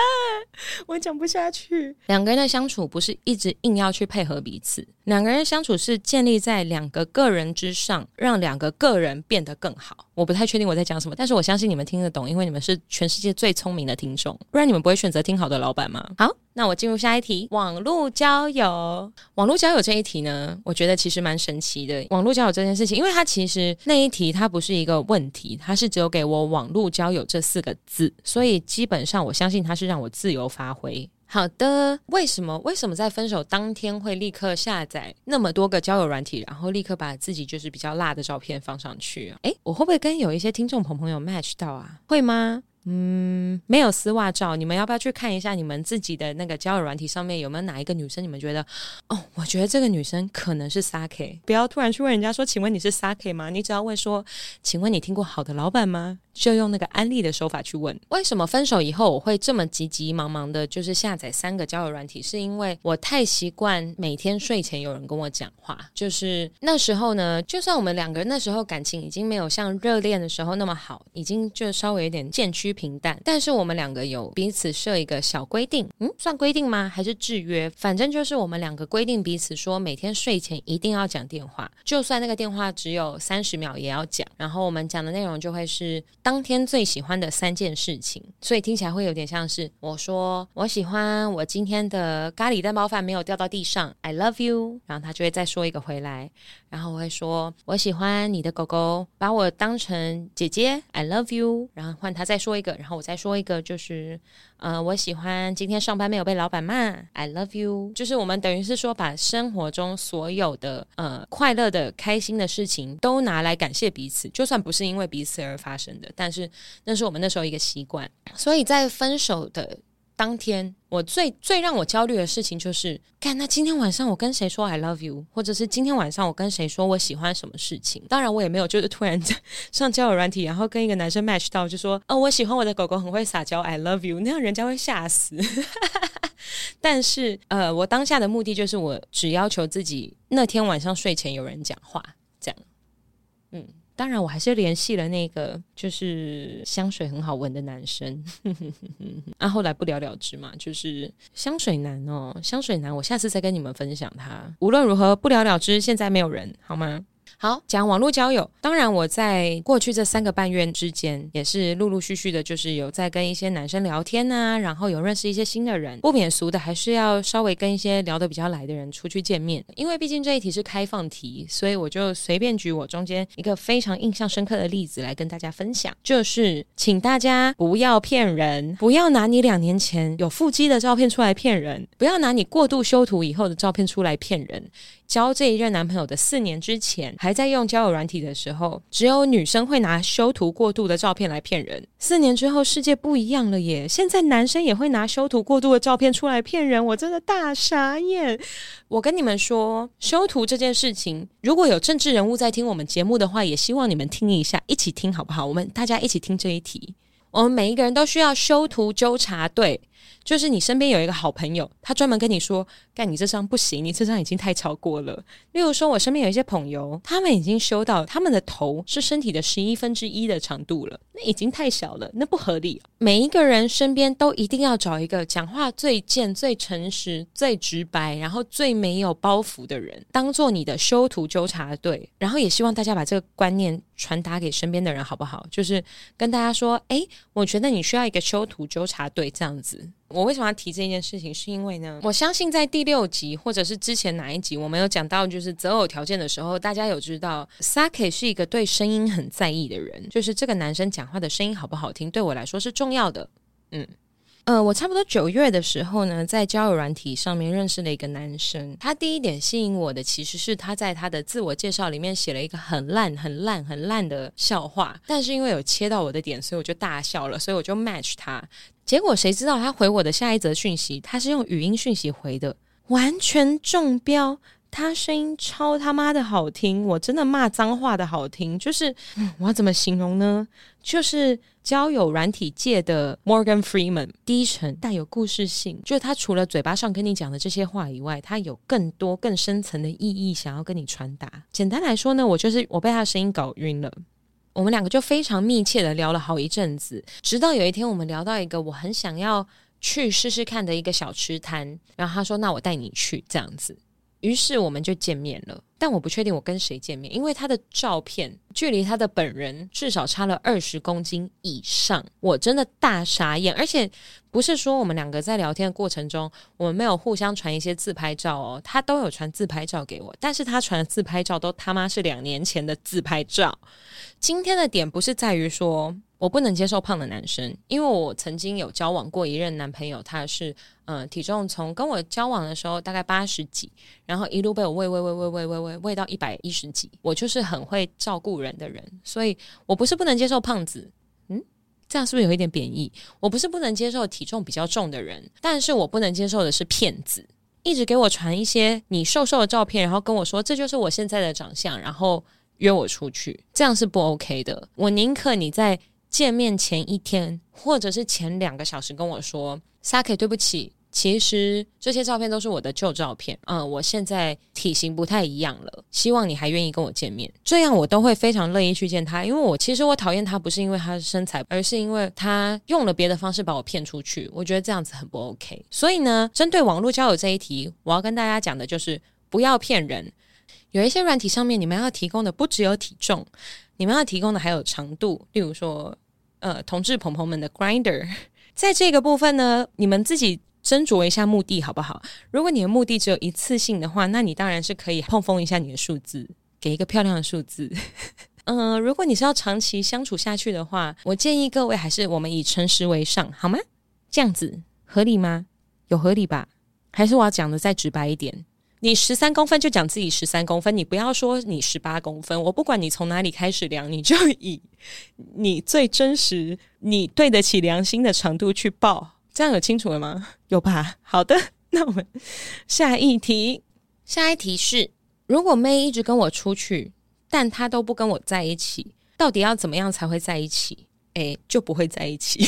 我讲不下去。两个人的相处不是一直硬要去配合彼此，两个人相处是建立在两个个人之上，让两个个人变得更好。我不太确定我在讲什么，但是我相信你们听得懂，因为你们是全世界最聪明的听众，不然你们不会选择听好的老板吗？好。那我进入下一题，网络交友。网络交友这一题呢，我觉得其实蛮神奇的。网络交友这件事情，因为它其实那一题它不是一个问题，它是只有给我“网络交友”这四个字，所以基本上我相信它是让我自由发挥。好的，为什么为什么在分手当天会立刻下载那么多个交友软体，然后立刻把自己就是比较辣的照片放上去啊？诶，我会不会跟有一些听众朋朋友 match 到啊？会吗？嗯，没有丝袜照，你们要不要去看一下你们自己的那个交友软体上面有没有哪一个女生？你们觉得哦，我觉得这个女生可能是 Saki。不要突然去问人家说，请问你是 Saki 吗？你只要问说，请问你听过好的老板吗？就用那个安利的手法去问。为什么分手以后我会这么急急忙忙的，就是下载三个交友软体？是因为我太习惯每天睡前有人跟我讲话。就是那时候呢，就算我们两个人那时候感情已经没有像热恋的时候那么好，已经就稍微有点渐趋平淡，但是我们两个有彼此设一个小规定，嗯，算规定吗？还是制约？反正就是我们两个规定彼此说，每天睡前一定要讲电话，就算那个电话只有三十秒也要讲。然后我们讲的内容就会是当天最喜欢的三件事情，所以听起来会有点像是我说我喜欢我今天的咖喱蛋包饭没有掉到地上，I love you，然后他就会再说一个回来。然后我会说，我喜欢你的狗狗把我当成姐姐，I love you。然后换他再说一个，然后我再说一个，就是，呃，我喜欢今天上班没有被老板骂，I love you。就是我们等于是说，把生活中所有的呃快乐的、开心的事情都拿来感谢彼此，就算不是因为彼此而发生的，但是那是我们那时候一个习惯。所以在分手的当天，我最最让我焦虑的事情就是，看那今天晚上我跟谁说 I love you，或者是今天晚上我跟谁说我喜欢什么事情。当然，我也没有就是突然上交友软体，然后跟一个男生 match 到，就说哦，我喜欢我的狗狗很会撒娇，I love you，那样人家会吓死。<laughs> 但是，呃，我当下的目的就是，我只要求自己那天晚上睡前有人讲话，这样，嗯。当然，我还是联系了那个就是香水很好闻的男生，<laughs> 啊，后来不了了之嘛，就是香水男哦，香水男，我下次再跟你们分享他。无论如何，不了了之，现在没有人，好吗？好，讲网络交友。当然，我在过去这三个半月之间，也是陆陆续续的，就是有在跟一些男生聊天啊，然后有认识一些新的人。不免俗的，还是要稍微跟一些聊得比较来的人出去见面。因为毕竟这一题是开放题，所以我就随便举我中间一个非常印象深刻的例子来跟大家分享，就是请大家不要骗人，不要拿你两年前有腹肌的照片出来骗人，不要拿你过度修图以后的照片出来骗人。交这一任男朋友的四年之前，还在用交友软体的时候，只有女生会拿修图过度的照片来骗人。四年之后，世界不一样了耶！现在男生也会拿修图过度的照片出来骗人，我真的大傻眼。我跟你们说，修图这件事情，如果有政治人物在听我们节目的话，也希望你们听一下，一起听好不好？我们大家一起听这一题。我们每一个人都需要修图纠察队。就是你身边有一个好朋友，他专门跟你说：“干，你这张不行，你这张已经太超过了。”例如说，我身边有一些朋友，他们已经修到他们的头是身体的十一分之一的长度了，那已经太小了，那不合理。每一个人身边都一定要找一个讲话最贱、最诚实、最直白，然后最没有包袱的人，当做你的修图纠察队。然后也希望大家把这个观念传达给身边的人，好不好？就是跟大家说：“诶，我觉得你需要一个修图纠察队，这样子。”我为什么要提这件事情？是因为呢，我相信在第六集或者是之前哪一集，我们有讲到就是择偶条件的时候，大家有知道 Sake 是一个对声音很在意的人，就是这个男生讲话的声音好不好听，对我来说是重要的。嗯，呃，我差不多九月的时候呢，在交友软体上面认识了一个男生。他第一点吸引我的，其实是他在他的自我介绍里面写了一个很烂、很烂、很烂的笑话。但是因为有切到我的点，所以我就大笑了，所以我就 match 他。结果谁知道他回我的下一则讯息，他是用语音讯息回的，完全中标。他声音超他妈的好听，我真的骂脏话的好听，就是、我要怎么形容呢？就是交友软体界的 Morgan Freeman，低沉带有故事性，就是他除了嘴巴上跟你讲的这些话以外，他有更多更深层的意义想要跟你传达。简单来说呢，我就是我被他的声音搞晕了，我们两个就非常密切的聊了好一阵子，直到有一天我们聊到一个我很想要去试试看的一个小吃摊，然后他说：“那我带你去。”这样子。于是我们就见面了，但我不确定我跟谁见面，因为他的照片距离他的本人至少差了二十公斤以上，我真的大傻眼。而且不是说我们两个在聊天的过程中，我们没有互相传一些自拍照哦，他都有传自拍照给我，但是他传的自拍照都他妈是两年前的自拍照。今天的点不是在于说。我不能接受胖的男生，因为我曾经有交往过一任男朋友，他是嗯、呃、体重从跟我交往的时候大概八十几，然后一路被我喂喂喂喂喂喂喂喂到一百一十几。我就是很会照顾人的人，所以我不是不能接受胖子，嗯，这样是不是有一点贬义？我不是不能接受体重比较重的人，但是我不能接受的是骗子，一直给我传一些你瘦瘦的照片，然后跟我说这就是我现在的长相，然后约我出去，这样是不 OK 的。我宁可你在。见面前一天，或者是前两个小时跟我说，Saki，对不起，其实这些照片都是我的旧照片。嗯，我现在体型不太一样了，希望你还愿意跟我见面，这样我都会非常乐意去见他。因为我其实我讨厌他，不是因为他的身材，而是因为他用了别的方式把我骗出去。我觉得这样子很不 OK。所以呢，针对网络交友这一题，我要跟大家讲的就是不要骗人。有一些软体上面，你们要提供的不只有体重，你们要提供的还有长度，例如说。呃，同志朋朋们的 grinder，在这个部分呢，你们自己斟酌一下目的好不好？如果你的目的只有一次性的话，那你当然是可以碰风一下你的数字，给一个漂亮的数字。嗯、<laughs> 呃，如果你是要长期相处下去的话，我建议各位还是我们以诚实为上，好吗？这样子合理吗？有合理吧？还是我要讲的再直白一点？你十三公分就讲自己十三公分，你不要说你十八公分。我不管你从哪里开始量，你就以你最真实、你对得起良心的长度去报。这样有清楚了吗？有吧？好的，那我们下一题。下一题是：如果妹一直跟我出去，但她都不跟我在一起，到底要怎么样才会在一起？诶，就不会在一起。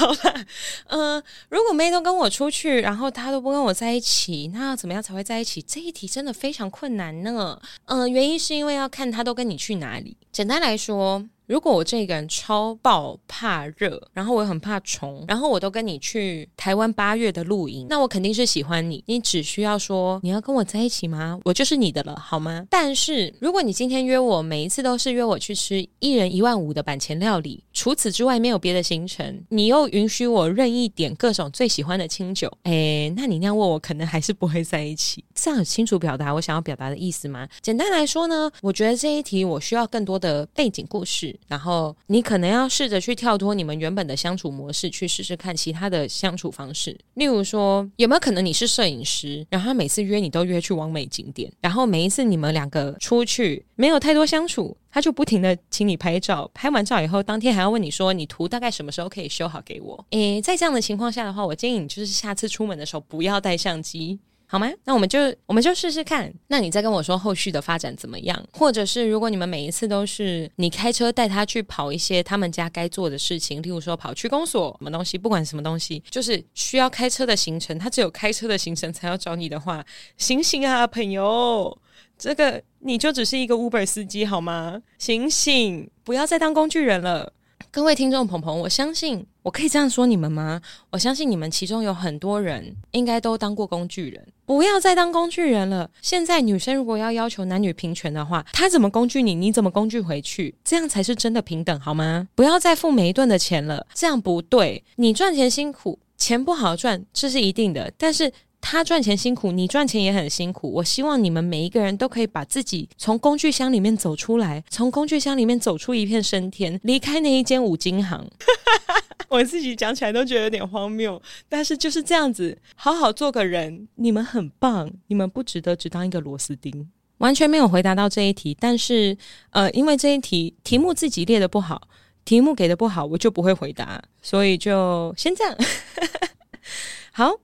<laughs> 好了，嗯、如果妹都跟我出去，然后她都不跟我在一起，那怎么样才会在一起？这一题真的非常困难呢。嗯、原因是因为要看她都跟你去哪里。简单来说。如果我这个人超爆怕热，然后我很怕虫，然后我都跟你去台湾八月的露营，那我肯定是喜欢你。你只需要说你要跟我在一起吗？我就是你的了，好吗？但是如果你今天约我，每一次都是约我去吃一人一万五的板前料理，除此之外没有别的行程，你又允许我任意点各种最喜欢的清酒，诶，那你那样问我，可能还是不会在一起。这样很清楚表达我想要表达的意思吗？简单来说呢，我觉得这一题我需要更多的背景故事。然后你可能要试着去跳脱你们原本的相处模式，去试试看其他的相处方式。例如说，有没有可能你是摄影师，然后他每次约你都约去完美景点，然后每一次你们两个出去没有太多相处，他就不停的请你拍照，拍完照以后当天还要问你说，你图大概什么时候可以修好给我？诶，在这样的情况下的话，我建议你就是下次出门的时候不要带相机。好吗？那我们就我们就试试看。那你再跟我说后续的发展怎么样？或者是如果你们每一次都是你开车带他去跑一些他们家该做的事情，例如说跑区公所什么东西，不管什么东西，就是需要开车的行程，他只有开车的行程才要找你的话，醒醒啊，朋友，这个你就只是一个 Uber 司机好吗？醒醒，不要再当工具人了。各位听众朋朋，我相信我可以这样说你们吗？<laughs> 我相信你们其中有很多人应该都当过工具人，不要再当工具人了。现在女生如果要要求男女平权的话，她怎么工具你，你怎么工具回去，这样才是真的平等，好吗？不要再付每一顿的钱了，这样不对。你赚钱辛苦，钱不好赚，这是一定的，但是。他赚钱辛苦，你赚钱也很辛苦。我希望你们每一个人都可以把自己从工具箱里面走出来，从工具箱里面走出一片生天，离开那一间五金行。<laughs> 我自己讲起来都觉得有点荒谬，但是就是这样子，好好做个人。你们很棒，你们不值得只当一个螺丝钉。完全没有回答到这一题，但是呃，因为这一题题目自己列的不好，题目给的不好，我就不会回答，所以就先这样。<laughs> 好，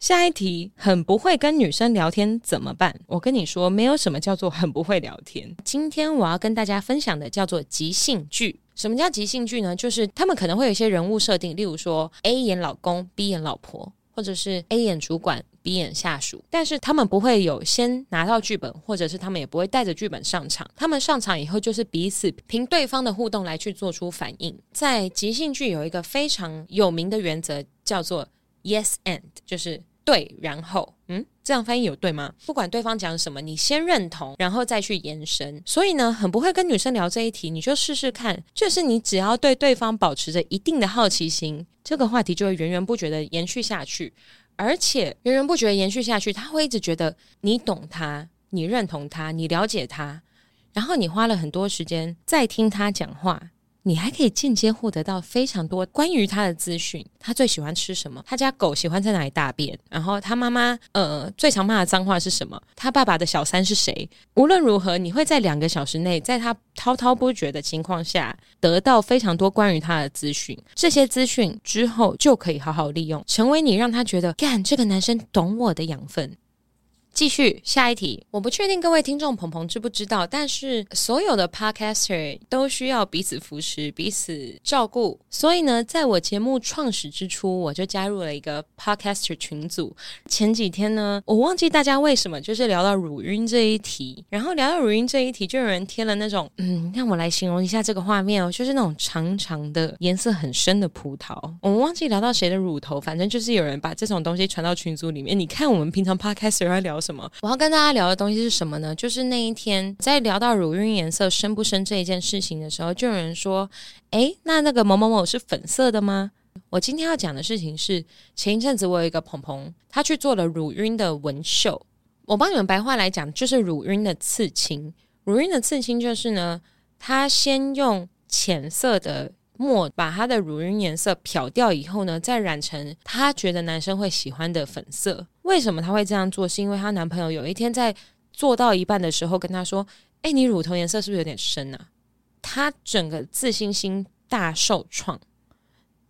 下一题，很不会跟女生聊天怎么办？我跟你说，没有什么叫做很不会聊天。今天我要跟大家分享的叫做即兴剧。什么叫即兴剧呢？就是他们可能会有一些人物设定，例如说 A 演老公，B 演老婆，或者是 A 演主管，B 演下属。但是他们不会有先拿到剧本，或者是他们也不会带着剧本上场。他们上场以后就是彼此凭对方的互动来去做出反应。在即兴剧有一个非常有名的原则，叫做 Yes and，就是。对，然后，嗯，这样翻译有对吗？不管对方讲什么，你先认同，然后再去延伸。所以呢，很不会跟女生聊这一题，你就试试看。就是你只要对对方保持着一定的好奇心，这个话题就会源源不绝的延续下去，而且源源不绝的延续下去，他会一直觉得你懂他，你认同他，你了解他，然后你花了很多时间在听他讲话。你还可以间接获得到非常多关于他的资讯，他最喜欢吃什么？他家狗喜欢在哪里大便？然后他妈妈呃最常骂的脏话是什么？他爸爸的小三是谁？无论如何，你会在两个小时内，在他滔滔不绝的情况下，得到非常多关于他的资讯。这些资讯之后就可以好好利用，成为你让他觉得干这个男生懂我的养分。继续下一题，我不确定各位听众朋朋知不知道，但是所有的 podcaster 都需要彼此扶持、彼此照顾。所以呢，在我节目创始之初，我就加入了一个 podcaster 群组。前几天呢，我忘记大家为什么就是聊到乳晕这一题，然后聊到乳晕这一题，就有人贴了那种，嗯，让我来形容一下这个画面哦，就是那种长长的、颜色很深的葡萄。我忘记聊到谁的乳头，反正就是有人把这种东西传到群组里面。你看，我们平常 podcaster 在聊什么。我要跟大家聊的东西是什么呢？就是那一天在聊到乳晕颜色深不深这一件事情的时候，就有人说：“诶，那那个某某某是粉色的吗？”我今天要讲的事情是，前一阵子我有一个朋朋，他去做了乳晕的纹绣。我帮你们白话来讲，就是乳晕的刺青。乳晕的刺青就是呢，他先用浅色的墨把他的乳晕颜色漂掉以后呢，再染成他觉得男生会喜欢的粉色。为什么她会这样做？是因为她男朋友有一天在做到一半的时候跟她说：“哎，你乳头颜色是不是有点深啊？”她整个自信心大受创。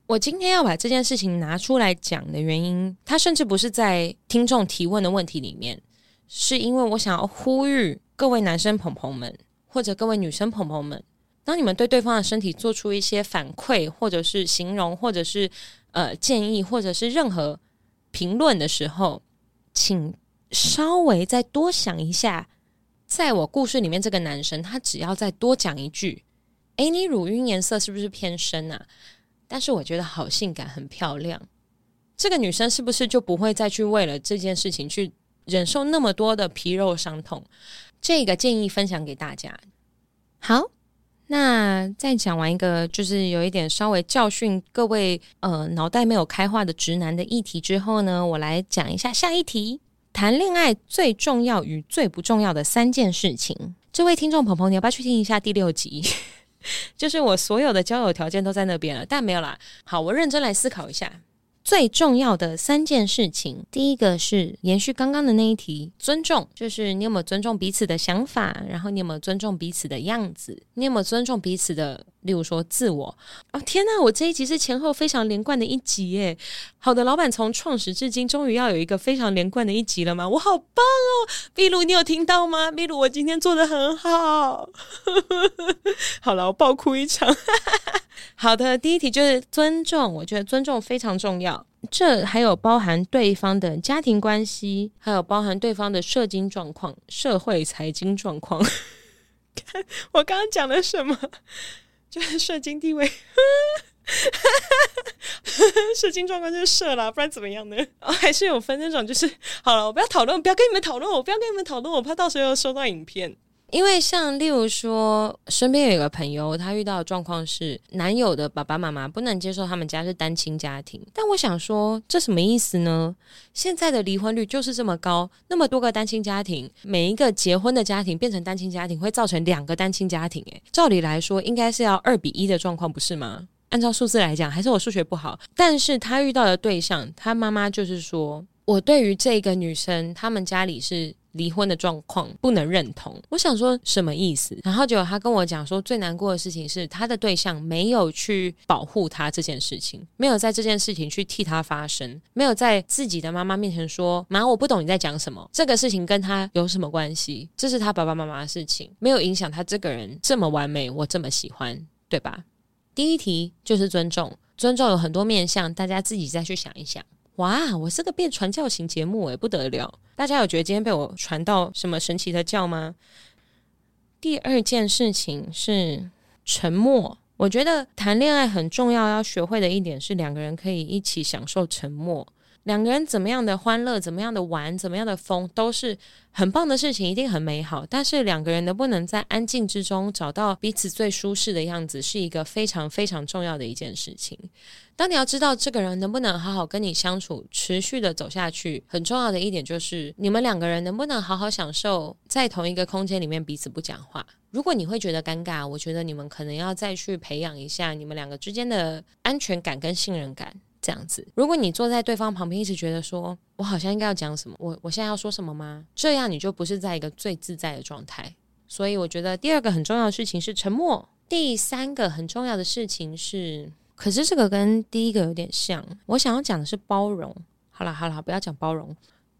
我今天要把这件事情拿出来讲的原因，她甚至不是在听众提问的问题里面，是因为我想要呼吁各位男生朋朋们，或者各位女生朋朋们，当你们对对方的身体做出一些反馈，或者是形容，或者是呃建议，或者是任何评论的时候。请稍微再多想一下，在我故事里面，这个男生他只要再多讲一句：“诶，你乳晕颜色是不是偏深啊？”但是我觉得好性感，很漂亮。这个女生是不是就不会再去为了这件事情去忍受那么多的皮肉伤痛？这个建议分享给大家。好。那在讲完一个就是有一点稍微教训各位呃脑袋没有开化的直男的议题之后呢，我来讲一下下一题：谈恋爱最重要与最不重要的三件事情。这位听众朋友，你要不要去听一下第六集？<laughs> 就是我所有的交友条件都在那边了，但没有啦。好，我认真来思考一下。最重要的三件事情，第一个是延续刚刚的那一题，尊重，就是你有没有尊重彼此的想法，然后你有没有尊重彼此的样子，你有没有尊重彼此的，例如说自我。哦，天哪，我这一集是前后非常连贯的一集耶！好的，老板从创始至今，终于要有一个非常连贯的一集了吗？我好棒哦！秘鲁，你有听到吗？秘鲁，我今天做得很好。<laughs> 好了，我爆哭一场。好的，第一题就是尊重，我觉得尊重非常重要。这还有包含对方的家庭关系，还有包含对方的社经状况、社会财经状况。看 <laughs> 我刚刚讲了什么？就是社经地位，<laughs> 社经状况就是社啦，不然怎么样呢？哦，还是有分那种，就是好了，我不要讨论，不要跟你们讨论，我不要跟你们讨论，我怕到时候又收到影片。因为像例如说，身边有一个朋友，他遇到的状况是，男友的爸爸妈妈不能接受他们家是单亲家庭。但我想说，这什么意思呢？现在的离婚率就是这么高，那么多个单亲家庭，每一个结婚的家庭变成单亲家庭，会造成两个单亲家庭。诶，照理来说，应该是要二比一的状况，不是吗？按照数字来讲，还是我数学不好。但是他遇到的对象，他妈妈就是说，我对于这个女生，他们家里是。离婚的状况不能认同，我想说什么意思？然后结果他跟我讲说，最难过的事情是他的对象没有去保护他这件事情，没有在这件事情去替他发声，没有在自己的妈妈面前说：“妈，我不懂你在讲什么，这个事情跟他有什么关系？这是他爸爸妈妈的事情，没有影响他这个人这么完美，我这么喜欢，对吧？”第一题就是尊重，尊重有很多面向，大家自己再去想一想。哇，我是个变传教型节目诶，不得了！大家有觉得今天被我传到什么神奇的教吗？第二件事情是沉默。我觉得谈恋爱很重要，要学会的一点是两个人可以一起享受沉默。两个人怎么样的欢乐，怎么样的玩，怎么样的疯，都是很棒的事情，一定很美好。但是两个人能不能在安静之中找到彼此最舒适的样子，是一个非常非常重要的一件事情。当你要知道这个人能不能好好跟你相处，持续的走下去，很重要的一点就是你们两个人能不能好好享受在同一个空间里面彼此不讲话。如果你会觉得尴尬，我觉得你们可能要再去培养一下你们两个之间的安全感跟信任感。这样子，如果你坐在对方旁边，一直觉得说我好像应该要讲什么，我我现在要说什么吗？这样你就不是在一个最自在的状态。所以我觉得第二个很重要的事情是沉默。第三个很重要的事情是，可是这个跟第一个有点像。我想要讲的是包容。好了好了，不要讲包容。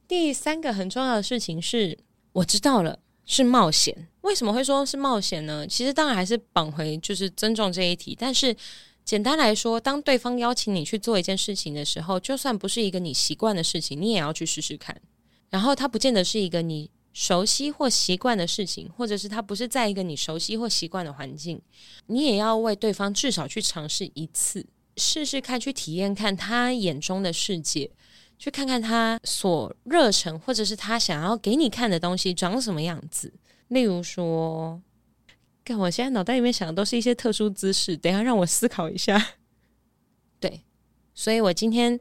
第三个很重要的事情是，我知道了，是冒险。为什么会说是冒险呢？其实当然还是绑回就是尊重这一题，但是。简单来说，当对方邀请你去做一件事情的时候，就算不是一个你习惯的事情，你也要去试试看。然后，它不见得是一个你熟悉或习惯的事情，或者是它不是在一个你熟悉或习惯的环境，你也要为对方至少去尝试一次，试试看，去体验看他眼中的世界，去看看他所热忱，或者是他想要给你看的东西长什么样子。例如说。我现在脑袋里面想的都是一些特殊姿势，等一下让我思考一下。<laughs> 对，所以我今天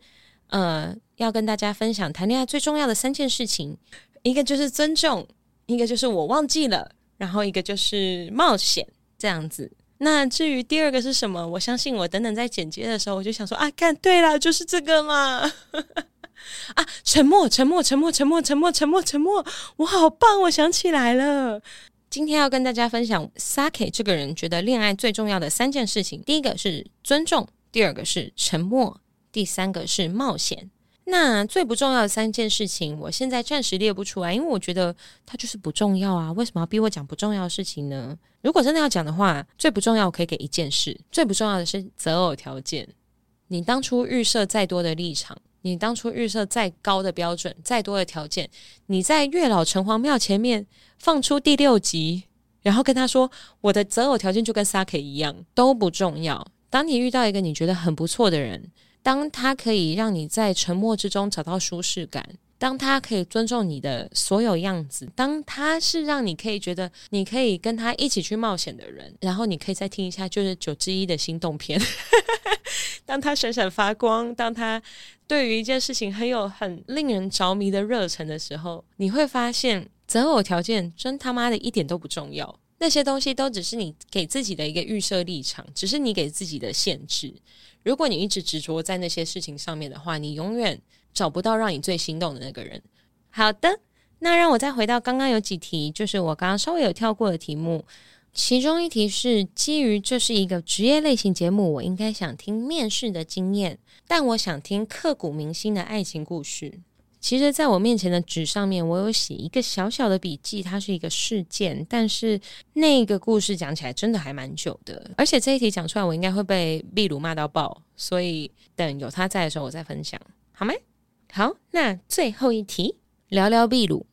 呃要跟大家分享谈恋爱最重要的三件事情，一个就是尊重，一个就是我忘记了，然后一个就是冒险这样子。那至于第二个是什么，我相信我等等在剪接的时候，我就想说啊，看对了，就是这个嘛。<laughs> 啊，沉默，沉默，沉默，沉默，沉默，沉默，沉默，我好棒，我想起来了。今天要跟大家分享 Sake 这个人觉得恋爱最重要的三件事情。第一个是尊重，第二个是沉默，第三个是冒险。那最不重要的三件事情，我现在暂时列不出来，因为我觉得它就是不重要啊。为什么要逼我讲不重要的事情呢？如果真的要讲的话，最不重要我可以给一件事，最不重要的是择偶条件。你当初预设再多的立场，你当初预设再高的标准，再多的条件，你在月老城隍庙前面放出第六集，然后跟他说：“我的择偶条件就跟 Saki 一样，都不重要。”当你遇到一个你觉得很不错的人，当他可以让你在沉默之中找到舒适感，当他可以尊重你的所有样子，当他是让你可以觉得你可以跟他一起去冒险的人，然后你可以再听一下就是九之一的心动篇。<laughs> 当他闪闪发光，当他对于一件事情很有很令人着迷的热忱的时候，你会发现择偶条件真他妈的一点都不重要，那些东西都只是你给自己的一个预设立场，只是你给自己的限制。如果你一直执着在那些事情上面的话，你永远找不到让你最心动的那个人。好的，那让我再回到刚刚有几题，就是我刚刚稍微有跳过的题目。其中一题是基于这是一个职业类型节目，我应该想听面试的经验，但我想听刻骨铭心的爱情故事。其实，在我面前的纸上面，我有写一个小小的笔记，它是一个事件，但是那个故事讲起来真的还蛮久的，而且这一题讲出来，我应该会被秘鲁骂到爆，所以等有他在的时候，我再分享，好吗？好，那最后一题，聊聊秘鲁，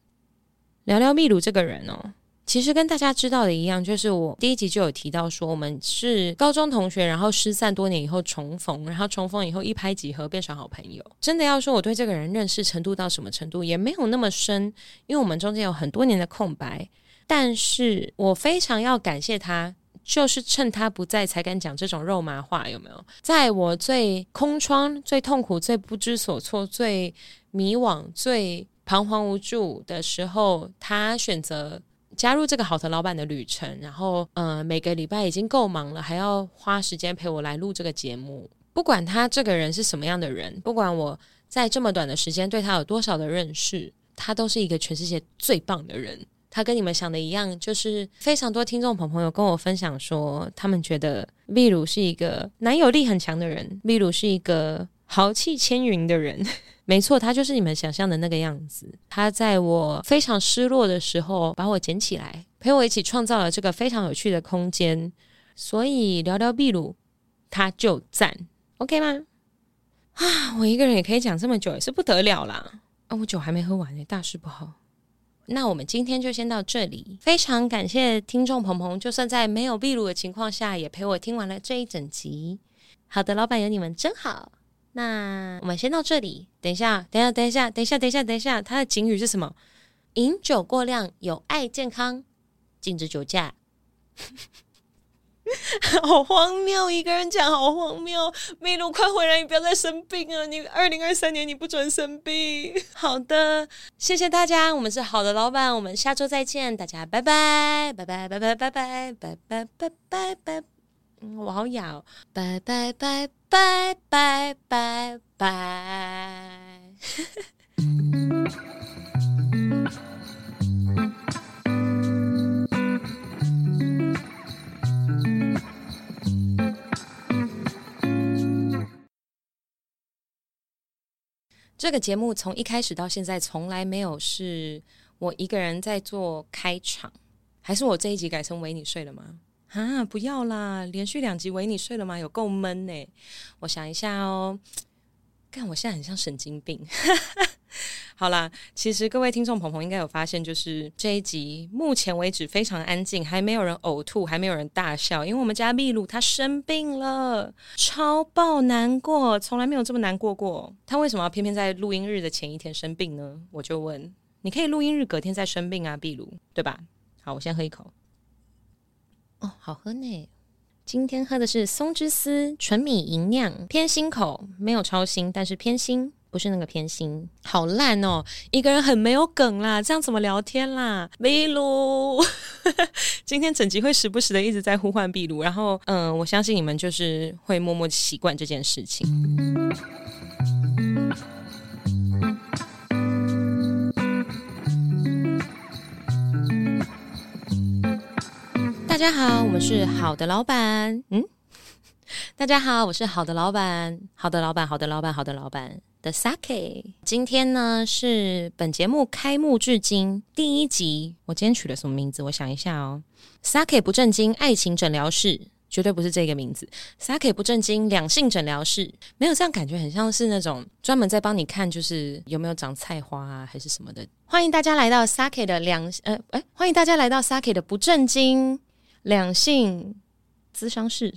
聊聊秘鲁这个人哦。其实跟大家知道的一样，就是我第一集就有提到说，我们是高中同学，然后失散多年以后重逢，然后重逢以后一拍即合，变成好朋友。真的要说我对这个人认识程度到什么程度，也没有那么深，因为我们中间有很多年的空白。但是我非常要感谢他，就是趁他不在才敢讲这种肉麻话，有没有？在我最空窗、最痛苦、最不知所措、最迷惘、最彷徨无助的时候，他选择。加入这个好的老板的旅程，然后呃每个礼拜已经够忙了，还要花时间陪我来录这个节目。不管他这个人是什么样的人，不管我在这么短的时间对他有多少的认识，他都是一个全世界最棒的人。他跟你们想的一样，就是非常多听众朋朋友跟我分享说，他们觉得秘鲁是一个男友力很强的人，秘鲁是一个豪气千云的人。<laughs> 没错，他就是你们想象的那个样子。他在我非常失落的时候把我捡起来，陪我一起创造了这个非常有趣的空间。所以聊聊秘鲁，他就赞，OK 吗？啊，我一个人也可以讲这么久，也是不得了啦。啊，我酒还没喝完呢，大事不好。那我们今天就先到这里，非常感谢听众鹏鹏，就算在没有秘鲁的情况下，也陪我听完了这一整集。好的，老板有你们真好。那我们先到这里，等一下，等一下，等一下，等一下，等一下，等一下，他的警语是什么？饮酒过量有碍健康，禁止酒驾。<laughs> 好荒谬！一个人讲好荒谬。秘鲁，快回来！你不要再生病啊！你二零二三年你不准生病。好的，谢谢大家。我们是好的老板，我们下周再见。大家拜拜，拜拜，拜拜，拜拜，拜拜，拜拜，拜。嗯，我好哑哦。拜拜拜拜拜拜拜。<laughs> 这个节目从一开始到现在，从来没有是我一个人在做开场，还是我这一集改成维你睡了吗？啊，不要啦，连续两集维你睡了吗？有够闷呢。我想一下哦，看我现在很像神经病。<laughs> 好啦，其实各位听众朋友应该有发现，就是这一集目前为止非常安静，还没有人呕吐，还没有人大笑，因为我们家秘鲁他生病了，超爆难过，从来没有这么难过过。他为什么要偏偏在录音日的前一天生病呢？我就问，你可以录音日隔天再生病啊，秘鲁，对吧？好，我先喝一口。哦，好喝呢。今天喝的是松之丝纯米吟酿，偏心口，没有超心，但是偏心。不是那个偏心，好烂哦！一个人很没有梗啦，这样怎么聊天啦？秘鲁，<laughs> 今天整集会时不时的一直在呼唤秘鲁，然后嗯，我相信你们就是会默默习惯这件事情。大家好，我们是好的老板。嗯，<laughs> 大家好，我是好的老板，好的老板，好的老板，好的老板。的 Sake，今天呢是本节目开幕至今第一集。我今天取了什么名字？我想一下哦。Sake 不正经爱情诊疗室，绝对不是这个名字。Sake 不正经两性诊疗室，没有这样感觉，很像是那种专门在帮你看，就是有没有长菜花啊，还是什么的。欢迎大家来到 Sake 的两呃哎，欢迎大家来到 Sake 的不正经两性咨商室，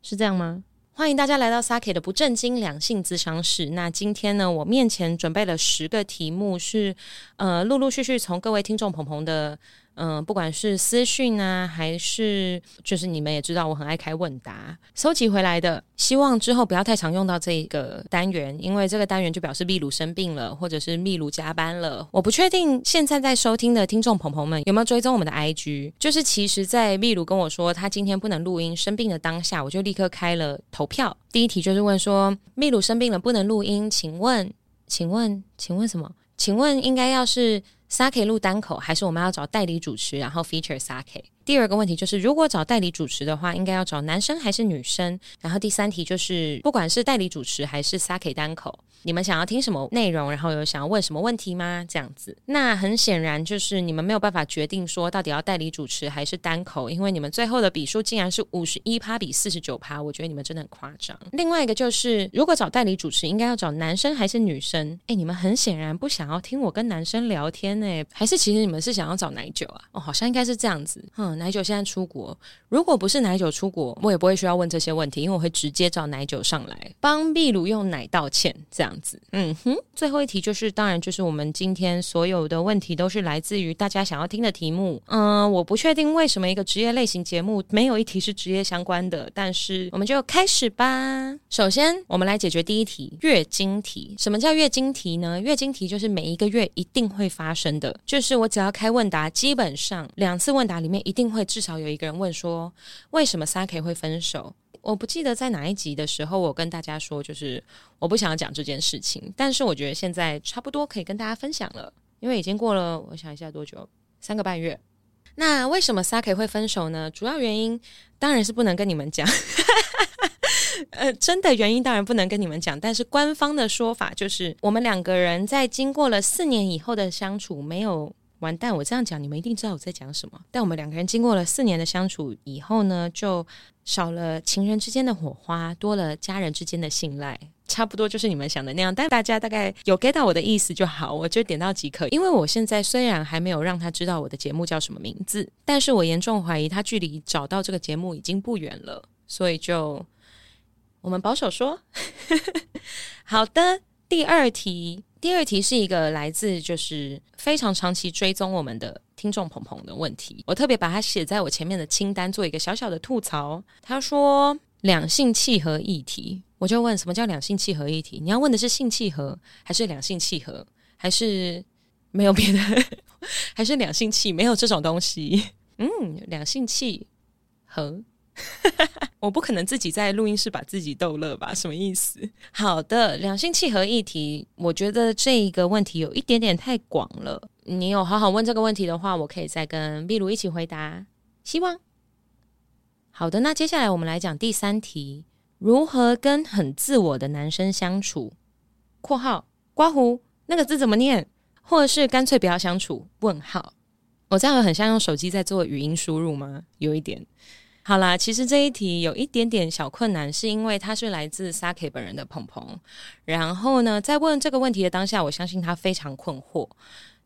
是这样吗？欢迎大家来到 Sake 的不正经两性咨商室。那今天呢，我面前准备了十个题目，是呃陆陆续续从各位听众朋友的。嗯、不管是私讯啊，还是就是你们也知道，我很爱开问答，收集回来的。希望之后不要太常用到这个单元，因为这个单元就表示秘鲁生病了，或者是秘鲁加班了。我不确定现在在收听的听众朋友们有没有追踪我们的 IG。就是其实，在秘鲁跟我说他今天不能录音生病的当下，我就立刻开了投票。第一题就是问说，秘鲁生病了不能录音，请问，请问，请问什么？请问应该要是。Sake 录单口，还是我们要找代理主持，然后 feature Sake？第二个问题就是，如果找代理主持的话，应该要找男生还是女生？然后第三题就是，不管是代理主持还是 Sake 单口，你们想要听什么内容？然后有想要问什么问题吗？这样子，那很显然就是你们没有办法决定说到底要代理主持还是单口，因为你们最后的比数竟然是五十一趴比四十九趴，我觉得你们真的很夸张。另外一个就是，如果找代理主持，应该要找男生还是女生？诶，你们很显然不想要听我跟男生聊天诶，还是其实你们是想要找奶酒啊？哦，好像应该是这样子，嗯。奶酒现在出国，如果不是奶酒出国，我也不会需要问这些问题，因为我会直接找奶酒上来帮秘鲁用奶道歉，这样子。嗯哼，最后一题就是，当然就是我们今天所有的问题都是来自于大家想要听的题目。嗯，我不确定为什么一个职业类型节目没有一题是职业相关的，但是我们就开始吧。首先，我们来解决第一题：月经题。什么叫月经题呢？月经题就是每一个月一定会发生的，就是我只要开问答，基本上两次问答里面一定会至少有一个人问说，为什么 Sake 会分手？我不记得在哪一集的时候，我跟大家说，就是我不想要讲这件事情，但是我觉得现在差不多可以跟大家分享了，因为已经过了，我想一下多久，三个半月。那为什么 Sake 会分手呢？主要原因当然是不能跟你们讲，<laughs> 呃，真的原因当然不能跟你们讲，但是官方的说法就是，我们两个人在经过了四年以后的相处，没有。完蛋！我这样讲，你们一定知道我在讲什么。但我们两个人经过了四年的相处以后呢，就少了情人之间的火花，多了家人之间的信赖，差不多就是你们想的那样。但大家大概有 get 到我的意思就好，我就点到即可。因为我现在虽然还没有让他知道我的节目叫什么名字，但是我严重怀疑他距离找到这个节目已经不远了，所以就我们保守说，<laughs> 好的。第二题。第二题是一个来自就是非常长期追踪我们的听众鹏鹏的问题，我特别把它写在我前面的清单，做一个小小的吐槽。他说两性契合议题，我就问什么叫两性契合议题？你要问的是性契合，还是两性契合，还是没有别的，<laughs> 还是两性契？没有这种东西。嗯，两性契合。<laughs> 我不可能自己在录音室把自己逗乐吧？什么意思？好的，两性契合议题，我觉得这一个问题有一点点太广了。你有好好问这个问题的话，我可以再跟秘鲁一起回答。希望。好的，那接下来我们来讲第三题：如何跟很自我的男生相处？（括号刮胡那个字怎么念？或者是干脆不要相处？）问号。我这样很像用手机在做语音输入吗？有一点。好啦，其实这一题有一点点小困难，是因为他是来自 Sake 本人的鹏鹏。然后呢，在问这个问题的当下，我相信他非常困惑。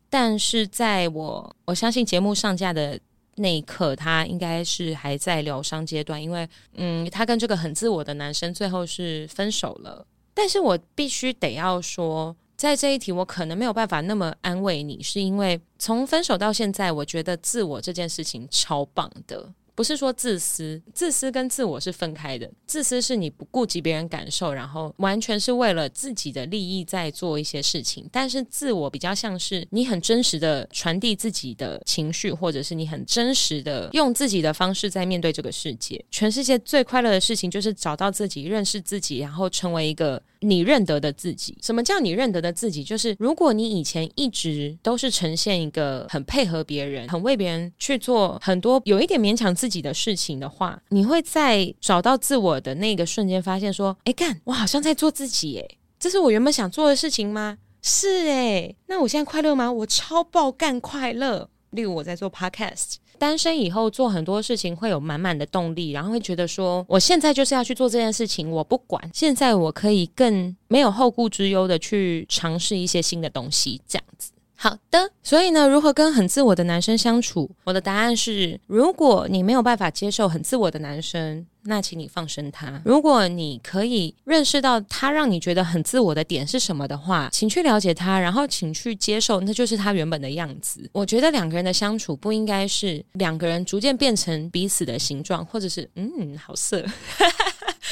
但是在我我相信节目上架的那一刻，他应该是还在疗伤阶段，因为嗯，他跟这个很自我的男生最后是分手了。但是我必须得要说，在这一题我可能没有办法那么安慰你，是因为从分手到现在，我觉得自我这件事情超棒的。不是说自私，自私跟自我是分开的。自私是你不顾及别人感受，然后完全是为了自己的利益在做一些事情。但是自我比较像是你很真实的传递自己的情绪，或者是你很真实的用自己的方式在面对这个世界。全世界最快乐的事情就是找到自己，认识自己，然后成为一个。你认得的自己，什么叫你认得的自己？就是如果你以前一直都是呈现一个很配合别人、很为别人去做很多有一点勉强自己的事情的话，你会在找到自我的那个瞬间发现说：“哎，干，我好像在做自己，哎，这是我原本想做的事情吗？是哎，那我现在快乐吗？我超爆干快乐。例如我在做 podcast。”单身以后做很多事情会有满满的动力，然后会觉得说，我现在就是要去做这件事情，我不管，现在我可以更没有后顾之忧的去尝试一些新的东西，这样子。好的，所以呢，如何跟很自我的男生相处？我的答案是，如果你没有办法接受很自我的男生，那请你放生他。如果你可以认识到他让你觉得很自我的点是什么的话，请去了解他，然后请去接受，那就是他原本的样子。我觉得两个人的相处不应该是两个人逐渐变成彼此的形状，或者是嗯，好色。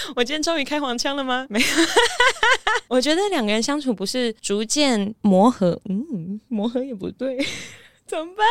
<laughs> 我今天终于开黄腔了吗？没有，<laughs> 我觉得两个人相处不是逐渐磨合，嗯，磨合也不对，<laughs> 怎么办？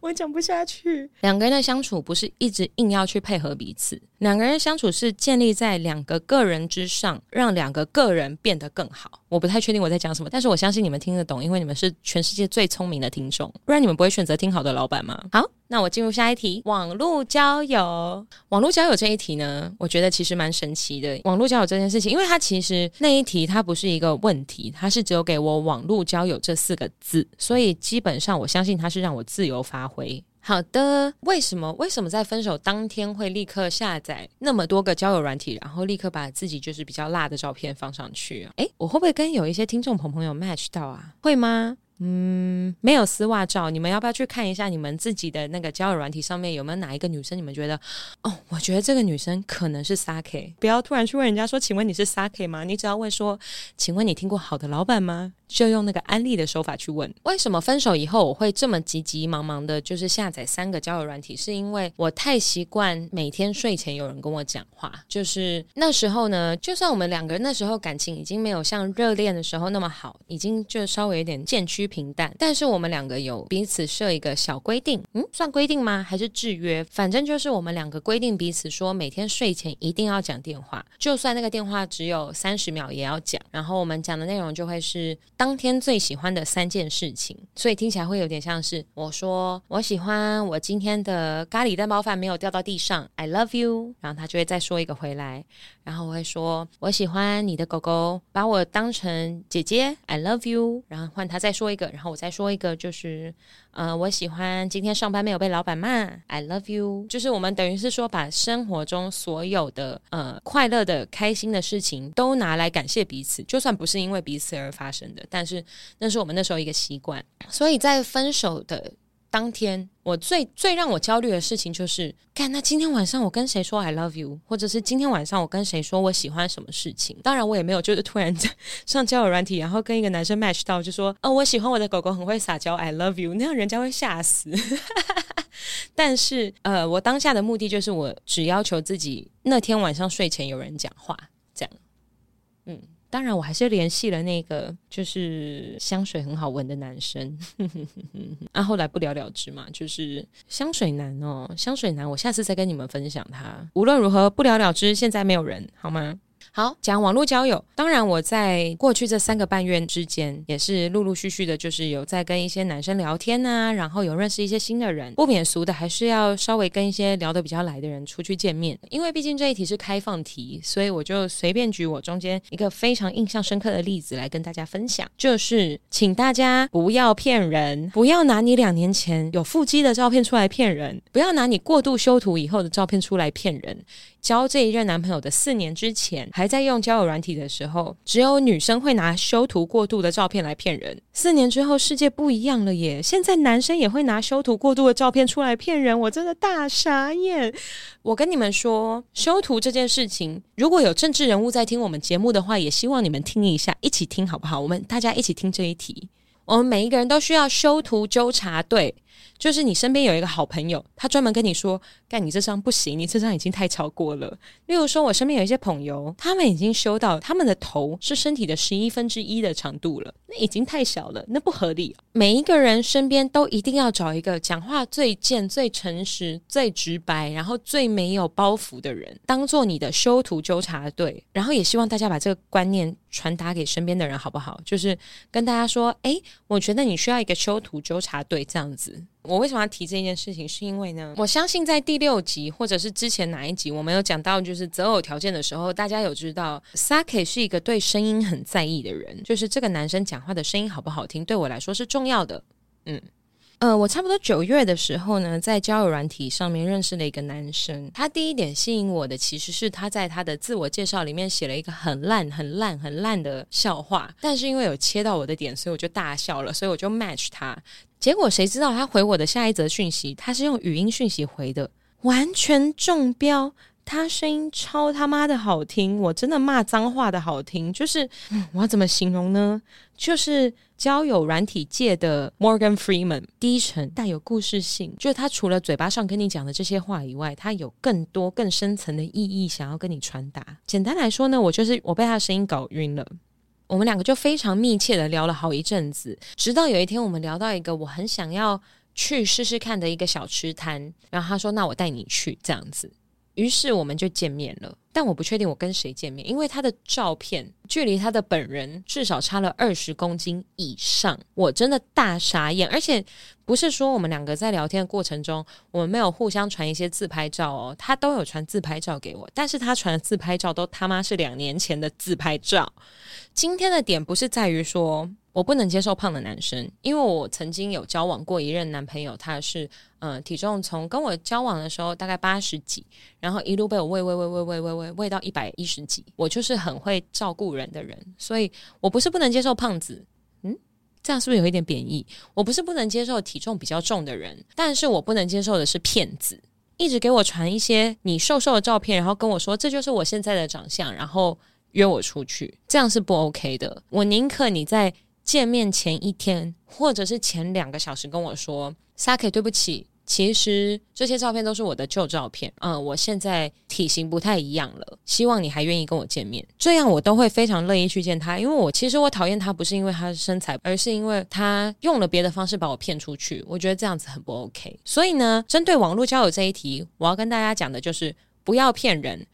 我讲不下去。两个人的相处不是一直硬要去配合彼此，两个人相处是建立在两个个人之上，让两个个人变得更好。我不太确定我在讲什么，但是我相信你们听得懂，因为你们是全世界最聪明的听众，不然你们不会选择听好的老板吗？好。那我进入下一题，网络交友。网络交友这一题呢，我觉得其实蛮神奇的。网络交友这件事情，因为它其实那一题它不是一个问题，它是只有给我“网络交友”这四个字，所以基本上我相信它是让我自由发挥。好的，为什么为什么在分手当天会立刻下载那么多个交友软体，然后立刻把自己就是比较辣的照片放上去啊？诶，我会不会跟有一些听众朋朋友 match 到啊？会吗？嗯，没有丝袜照，你们要不要去看一下你们自己的那个交友软体上面有没有哪一个女生？你们觉得哦，我觉得这个女生可能是 Sake。不要突然去问人家说，请问你是 Sake 吗？你只要问说，请问你听过好的老板吗？就用那个安利的手法去问。为什么分手以后我会这么急急忙忙的，就是下载三个交友软体？是因为我太习惯每天睡前有人跟我讲话。就是那时候呢，就算我们两个人那时候感情已经没有像热恋的时候那么好，已经就稍微有点渐趋平淡，但是我们两个有彼此设一个小规定，嗯，算规定吗？还是制约？反正就是我们两个规定彼此说，每天睡前一定要讲电话，就算那个电话只有三十秒也要讲。然后我们讲的内容就会是当天最喜欢的三件事情，所以听起来会有点像是我说我喜欢我今天的咖喱蛋包饭没有掉到地上，I love you，然后他就会再说一个回来，然后我会说我喜欢你的狗狗把我当成姐姐，I love you，然后换他再说一个，然后我。再说一个，就是，呃，我喜欢今天上班没有被老板骂，I love you。就是我们等于是说，把生活中所有的呃快乐的、开心的事情都拿来感谢彼此，就算不是因为彼此而发生的，但是那是我们那时候一个习惯。所以在分手的。当天我最最让我焦虑的事情就是，看那今天晚上我跟谁说 I love you，或者是今天晚上我跟谁说我喜欢什么事情。当然我也没有就是突然上交友软体，然后跟一个男生 match 到，就说哦我喜欢我的狗狗很会撒娇 I love you，那样人家会吓死。<laughs> 但是呃我当下的目的就是我只要求自己那天晚上睡前有人讲话，当然，我还是联系了那个就是香水很好闻的男生，<laughs> 啊，后来不了了之嘛，就是香水男哦，香水男，我下次再跟你们分享他。无论如何，不了了之，现在没有人，好吗？好，讲网络交友。当然，我在过去这三个半月之间，也是陆陆续续的，就是有在跟一些男生聊天啊，然后有认识一些新的人。不免俗的，还是要稍微跟一些聊得比较来的人出去见面。因为毕竟这一题是开放题，所以我就随便举我中间一个非常印象深刻的例子来跟大家分享。就是，请大家不要骗人，不要拿你两年前有腹肌的照片出来骗人，不要拿你过度修图以后的照片出来骗人。交这一任男朋友的四年之前，还在用交友软体的时候，只有女生会拿修图过度的照片来骗人。四年之后，世界不一样了耶！现在男生也会拿修图过度的照片出来骗人，我真的大傻眼。我跟你们说，修图这件事情，如果有政治人物在听我们节目的话，也希望你们听一下，一起听好不好？我们大家一起听这一题。我们每一个人都需要修图纠察队。就是你身边有一个好朋友，他专门跟你说：“干，你这张不行，你这张已经太超过了。”例如说，我身边有一些朋友，他们已经修到他们的头是身体的十一分之一的长度了，那已经太小了，那不合理。每一个人身边都一定要找一个讲话最贱、最诚实、最直白，然后最没有包袱的人，当做你的修图纠察队。然后也希望大家把这个观念传达给身边的人，好不好？就是跟大家说：“诶，我觉得你需要一个修图纠察队，这样子。”我为什么要提这件事情？是因为呢，我相信在第六集或者是之前哪一集，我们有讲到就是择偶条件的时候，大家有知道 Sake 是一个对声音很在意的人，就是这个男生讲话的声音好不好听，对我来说是重要的。嗯。呃，我差不多九月的时候呢，在交友软体上面认识了一个男生。他第一点吸引我的，其实是他在他的自我介绍里面写了一个很烂、很烂、很烂的笑话。但是因为有切到我的点，所以我就大笑了，所以我就 match 他。结果谁知道他回我的下一则讯息，他是用语音讯息回的，完全中标。他声音超他妈的好听，我真的骂脏话的好听，就是，我要怎么形容呢？就是交友软体界的 Morgan Freeman，低沉带有故事性，就是他除了嘴巴上跟你讲的这些话以外，他有更多更深层的意义想要跟你传达。简单来说呢，我就是我被他的声音搞晕了，我们两个就非常密切的聊了好一阵子，直到有一天我们聊到一个我很想要去试试看的一个小吃摊，然后他说：“那我带你去。”这样子。于是我们就见面了，但我不确定我跟谁见面，因为他的照片距离他的本人至少差了二十公斤以上，我真的大傻眼。而且不是说我们两个在聊天的过程中，我们没有互相传一些自拍照哦，他都有传自拍照给我，但是他传的自拍照都他妈是两年前的自拍照。今天的点不是在于说。我不能接受胖的男生，因为我曾经有交往过一任男朋友，他是呃体重从跟我交往的时候大概八十几，然后一路被我喂喂喂喂喂喂喂喂到一百一十几。我就是很会照顾人的人，所以我不是不能接受胖子。嗯这样是不是有一点贬义？我不是不能接受体重比较重的人，但是我不能接受的是骗子，一直给我传一些你瘦瘦的照片，然后跟我说这就是我现在的长相，然后约我出去，这样是不 OK 的。我宁可你在见面前一天，或者是前两个小时跟我说，Saki，对不起。其实这些照片都是我的旧照片，嗯，我现在体型不太一样了，希望你还愿意跟我见面，这样我都会非常乐意去见他，因为我其实我讨厌他不是因为他的身材，而是因为他用了别的方式把我骗出去，我觉得这样子很不 OK。所以呢，针对网络交友这一题，我要跟大家讲的就是不要骗人。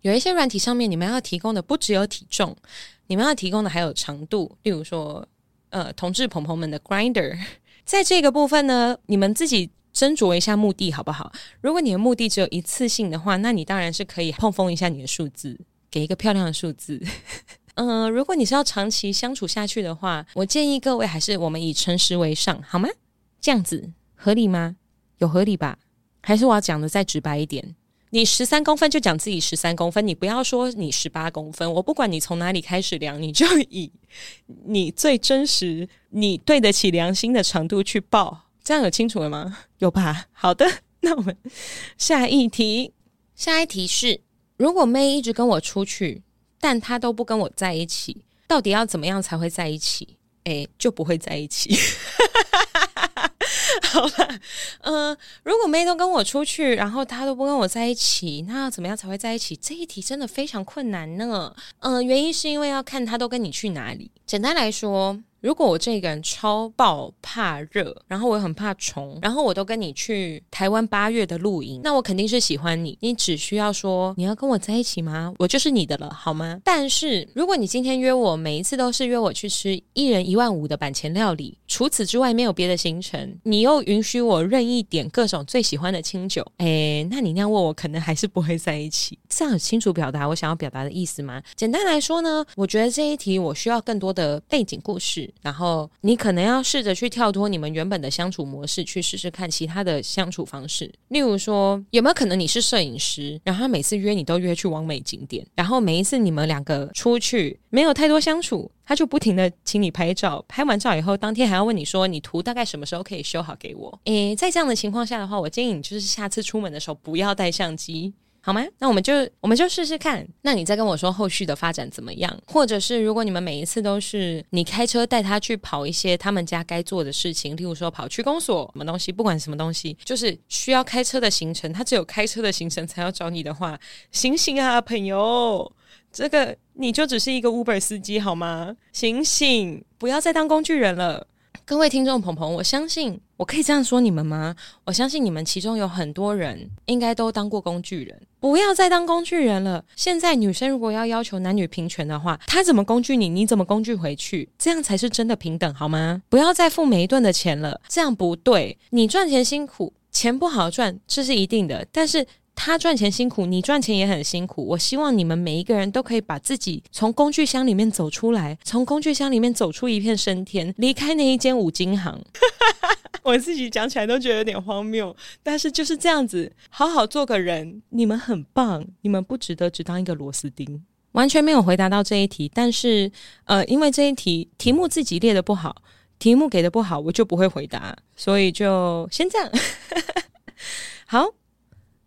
有一些软体上面你们要提供的不只有体重，你们要提供的还有长度，例如说，呃，同志朋朋们的 Grinder，<laughs> 在这个部分呢，你们自己。斟酌一下目的好不好？如果你的目的只有一次性的话，那你当然是可以碰风一下你的数字，给一个漂亮的数字。嗯、<laughs> 如果你是要长期相处下去的话，我建议各位还是我们以诚实为上，好吗？这样子合理吗？有合理吧？还是我要讲的再直白一点？你十三公分就讲自己十三公分，你不要说你十八公分。我不管你从哪里开始量，你就以你最真实、你对得起良心的长度去报。这样有清楚了吗？有吧？好的，<laughs> 那我们下一题。下一题是：如果妹一直跟我出去，但她都不跟我在一起，到底要怎么样才会在一起？诶，就不会在一起。<laughs> 好吧，嗯、如果妹都跟我出去，然后她都不跟我在一起，那要怎么样才会在一起？这一题真的非常困难呢。嗯、原因是因为要看她都跟你去哪里。简单来说。如果我这个人超爆怕热，然后我很怕虫，然后我都跟你去台湾八月的露营，那我肯定是喜欢你。你只需要说你要跟我在一起吗？我就是你的了，好吗？但是如果你今天约我，每一次都是约我去吃一人一万五的板前料理，除此之外没有别的行程，你又允许我任意点各种最喜欢的清酒，诶，那你那样问我，可能还是不会在一起。这样很清楚表达我想要表达的意思吗？简单来说呢，我觉得这一题我需要更多的背景故事。然后你可能要试着去跳脱你们原本的相处模式，去试试看其他的相处方式。例如说，有没有可能你是摄影师，然后他每次约你都约去完美景点，然后每一次你们两个出去没有太多相处，他就不停地请你拍照，拍完照以后，当天还要问你说你图大概什么时候可以修好给我？诶，在这样的情况下的话，我建议你就是下次出门的时候不要带相机。好吗？那我们就我们就试试看。那你再跟我说后续的发展怎么样？或者是如果你们每一次都是你开车带他去跑一些他们家该做的事情，例如说跑区公所什么东西，不管什么东西，就是需要开车的行程，他只有开车的行程才要找你的话，醒醒啊，朋友，这个你就只是一个 Uber 司机好吗？醒醒，不要再当工具人了。各位听众朋朋，我相信我可以这样说你们吗？我相信你们其中有很多人应该都当过工具人，不要再当工具人了。现在女生如果要要求男女平权的话，她怎么工具你，你怎么工具回去，这样才是真的平等，好吗？不要再付每一顿的钱了，这样不对。你赚钱辛苦，钱不好赚，这是一定的，但是。他赚钱辛苦，你赚钱也很辛苦。我希望你们每一个人都可以把自己从工具箱里面走出来，从工具箱里面走出一片生天，离开那一间五金行。<laughs> 我自己讲起来都觉得有点荒谬，但是就是这样子，好好做个人。你们很棒，你们不值得只当一个螺丝钉。完全没有回答到这一题，但是呃，因为这一题题目自己列的不好，题目给的不好，我就不会回答，所以就先这样。<laughs> 好。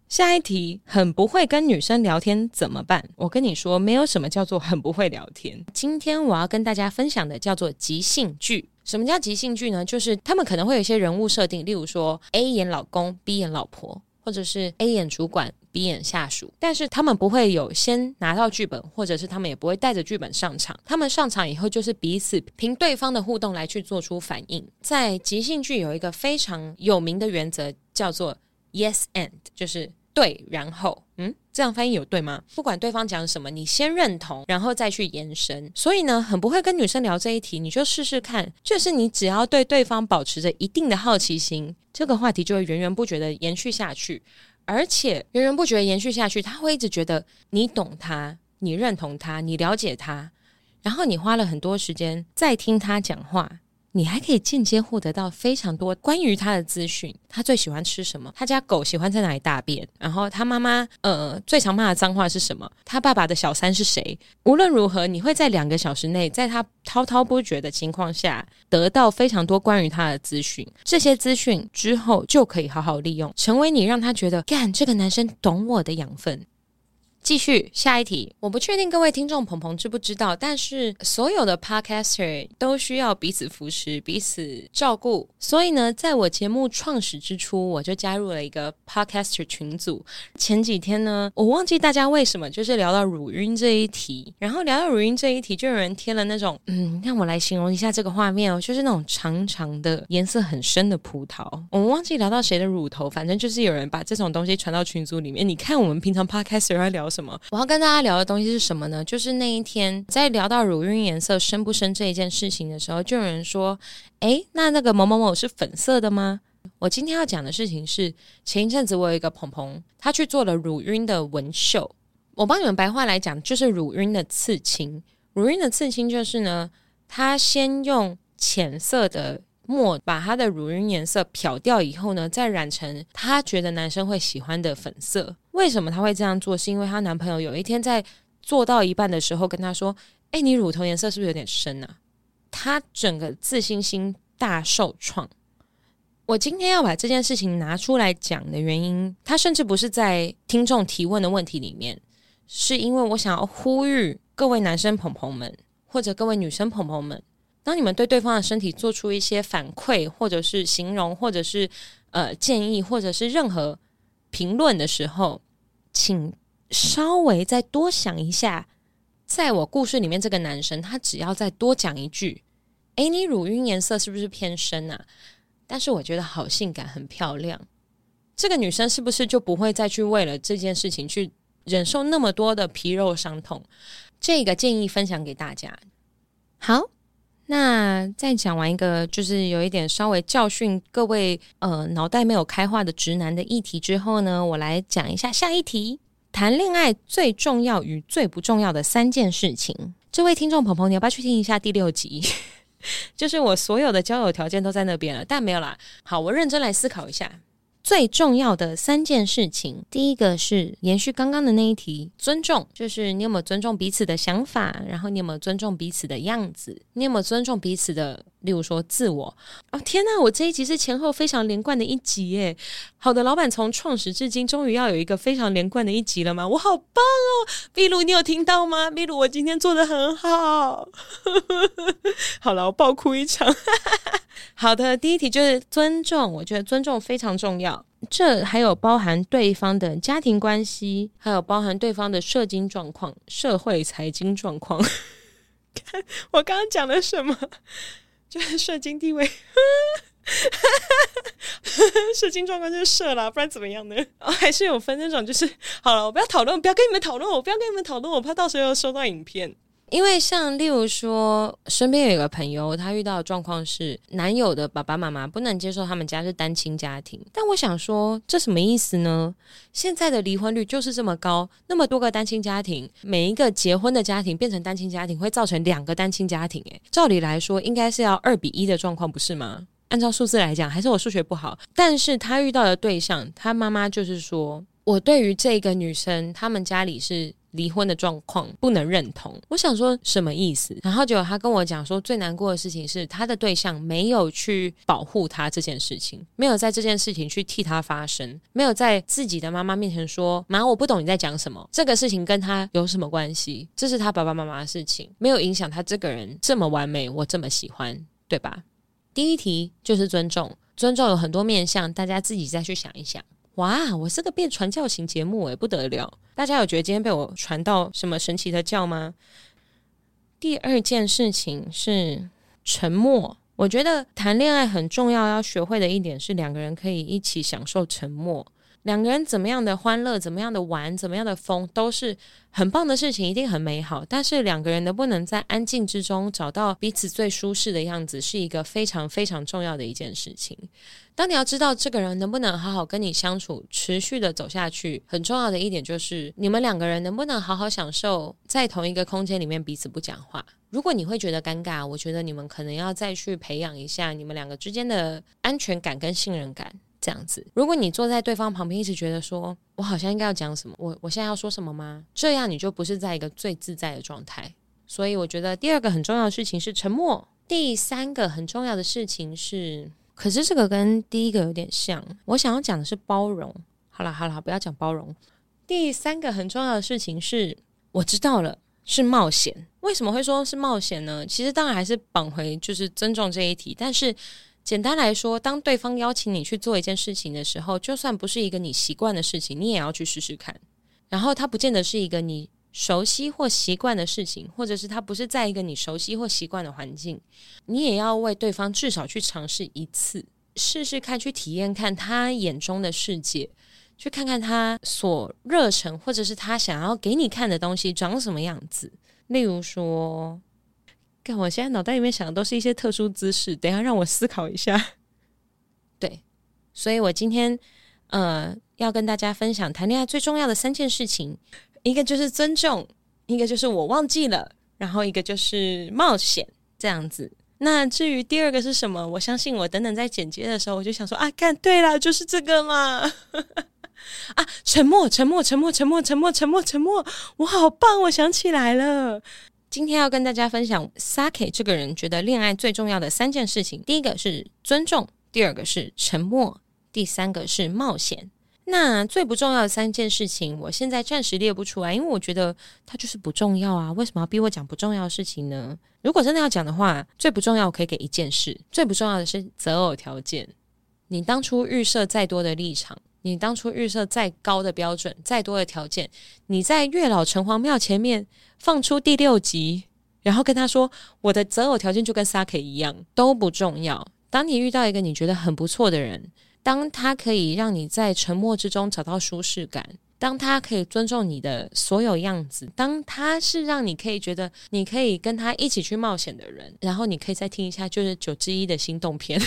下一题，很不会跟女生聊天怎么办？我跟你说，没有什么叫做很不会聊天。今天我要跟大家分享的叫做即兴剧。什么叫即兴剧呢？就是他们可能会有一些人物设定，例如说 A 演老公，B 演老婆，或者是 A 演主管，B 演下属。但是他们不会有先拿到剧本，或者是他们也不会带着剧本上场。他们上场以后就是彼此凭对方的互动来去做出反应。在即兴剧有一个非常有名的原则，叫做 Yes and，就是。对，然后，嗯，这样翻译有对吗？不管对方讲什么，你先认同，然后再去延伸。所以呢，很不会跟女生聊这一题，你就试试看。就是你只要对对方保持着一定的好奇心，这个话题就会源源不绝的延续下去，而且源源不绝的延续下去，他会一直觉得你懂他，你认同他，你了解他，然后你花了很多时间在听他讲话。你还可以间接获得到非常多关于他的资讯。他最喜欢吃什么？他家狗喜欢在哪里大便？然后他妈妈呃最常骂的脏话是什么？他爸爸的小三是谁？无论如何，你会在两个小时内，在他滔滔不绝的情况下，得到非常多关于他的资讯。这些资讯之后就可以好好利用，成为你让他觉得干这个男生懂我的养分。继续下一题，我不确定各位听众朋朋知不知道，但是所有的 podcaster 都需要彼此扶持、彼此照顾。所以呢，在我节目创始之初，我就加入了一个 podcaster 群组。前几天呢，我忘记大家为什么就是聊到乳晕这一题，然后聊到乳晕这一题，就有人贴了那种，嗯，让我来形容一下这个画面哦，就是那种长长的、颜色很深的葡萄。我忘记聊到谁的乳头，反正就是有人把这种东西传到群组里面。你看我们平常 podcaster 在聊什么？我要跟大家聊的东西是什么呢？就是那一天在聊到乳晕颜色深不深这一件事情的时候，就有人说：“诶，那那个某某某是粉色的吗？”我今天要讲的事情是，前一阵子我有一个朋朋，他去做了乳晕的纹绣。我帮你们白话来讲，就是乳晕的刺青。乳晕的刺青就是呢，他先用浅色的。墨把他的乳晕颜色漂掉以后呢，再染成他觉得男生会喜欢的粉色。为什么他会这样做？是因为她男朋友有一天在做到一半的时候跟她说：“哎，你乳头颜色是不是有点深啊？”她整个自信心大受创。我今天要把这件事情拿出来讲的原因，他甚至不是在听众提问的问题里面，是因为我想要呼吁各位男生朋朋们，或者各位女生朋朋们。当你们对对方的身体做出一些反馈，或者是形容，或者是呃建议，或者是任何评论的时候，请稍微再多想一下。在我故事里面，这个男生他只要再多讲一句：“诶，你乳晕颜色是不是偏深啊？”但是我觉得好性感，很漂亮。这个女生是不是就不会再去为了这件事情去忍受那么多的皮肉伤痛？这个建议分享给大家。好。那在讲完一个就是有一点稍微教训各位呃脑袋没有开化的直男的议题之后呢，我来讲一下下一题：谈恋爱最重要与最不重要的三件事情。这位听众朋友，你要不要去听一下第六集？<laughs> 就是我所有的交友条件都在那边了，但没有啦。好，我认真来思考一下。最重要的三件事情，第一个是延续刚刚的那一题，尊重，就是你有没有尊重彼此的想法，然后你有没有尊重彼此的样子，你有没有尊重彼此的，例如说自我。哦，天哪，我这一集是前后非常连贯的一集耶！好的，老板从创始至今，终于要有一个非常连贯的一集了吗？我好棒哦！秘鲁，你有听到吗？秘鲁，我今天做得很好。<laughs> 好了，我爆哭一场。<laughs> 好的，第一题就是尊重，我觉得尊重非常重要。这还有包含对方的家庭关系，还有包含对方的社经状况、社会财经状况。<laughs> 看我刚刚讲了什么？就是社经地位，<laughs> 射精状况就是社啦，不然怎么样呢？哦，还是有分那种，就是好了，我不要讨论，不要跟你们讨论，我不要跟你们讨论，我怕到时候又收到影片。因为像例如说，身边有一个朋友，他遇到的状况是，男友的爸爸妈妈不能接受他们家是单亲家庭。但我想说，这什么意思呢？现在的离婚率就是这么高，那么多个单亲家庭，每一个结婚的家庭变成单亲家庭，会造成两个单亲家庭。诶，照理来说，应该是要二比一的状况，不是吗？按照数字来讲，还是我数学不好。但是他遇到的对象，他妈妈就是说，我对于这个女生，他们家里是。离婚的状况不能认同，我想说什么意思？然后结果他跟我讲说，最难过的事情是他的对象没有去保护他这件事情，没有在这件事情去替他发声，没有在自己的妈妈面前说：“妈，我不懂你在讲什么，这个事情跟他有什么关系？这是他爸爸妈妈的事情，没有影响他这个人这么完美，我这么喜欢，对吧？”第一题就是尊重，尊重有很多面向，大家自己再去想一想。哇，我是个变传教型节目诶，不得了！大家有觉得今天被我传到什么神奇的教吗？第二件事情是沉默。我觉得谈恋爱很重要，要学会的一点是两个人可以一起享受沉默。两个人怎么样的欢乐，怎么样的玩，怎么样的疯，都是很棒的事情，一定很美好。但是两个人能不能在安静之中找到彼此最舒适的样子，是一个非常非常重要的一件事情。当你要知道这个人能不能好好跟你相处，持续的走下去，很重要的一点就是你们两个人能不能好好享受在同一个空间里面彼此不讲话。如果你会觉得尴尬，我觉得你们可能要再去培养一下你们两个之间的安全感跟信任感。这样子，如果你坐在对方旁边，一直觉得说我好像应该要讲什么，我我现在要说什么吗？这样你就不是在一个最自在的状态。所以我觉得第二个很重要的事情是沉默。第三个很重要的事情是，可是这个跟第一个有点像。我想要讲的是包容。好了好了，不要讲包容。第三个很重要的事情是，我知道了，是冒险。为什么会说是冒险呢？其实当然还是绑回就是尊重这一题，但是。简单来说，当对方邀请你去做一件事情的时候，就算不是一个你习惯的事情，你也要去试试看。然后，它不见得是一个你熟悉或习惯的事情，或者是他不是在一个你熟悉或习惯的环境，你也要为对方至少去尝试一次，试试看，去体验看他眼中的世界，去看看他所热忱，或者是他想要给你看的东西长什么样子。例如说。看我现在脑袋里面想的都是一些特殊姿势，等一下让我思考一下。<laughs> 对，所以我今天呃要跟大家分享谈恋爱最重要的三件事情，一个就是尊重，一个就是我忘记了，然后一个就是冒险这样子。那至于第二个是什么，我相信我等等在剪接的时候，我就想说啊，看对了，就是这个嘛。<laughs> 啊，沉默，沉默，沉默，沉默，沉默，沉默，沉默，我好棒，我想起来了。今天要跟大家分享 Sake 这个人觉得恋爱最重要的三件事情。第一个是尊重，第二个是沉默，第三个是冒险。那最不重要的三件事情，我现在暂时列不出来，因为我觉得它就是不重要啊。为什么要逼我讲不重要的事情呢？如果真的要讲的话，最不重要我可以给一件事，最不重要的是择偶条件。你当初预设再多的立场。你当初预设再高的标准，再多的条件，你在月老城隍庙前面放出第六集，然后跟他说我的择偶条件就跟 Sake 一样，都不重要。当你遇到一个你觉得很不错的人，当他可以让你在沉默之中找到舒适感，当他可以尊重你的所有样子，当他是让你可以觉得你可以跟他一起去冒险的人，然后你可以再听一下就是九之一的心动篇。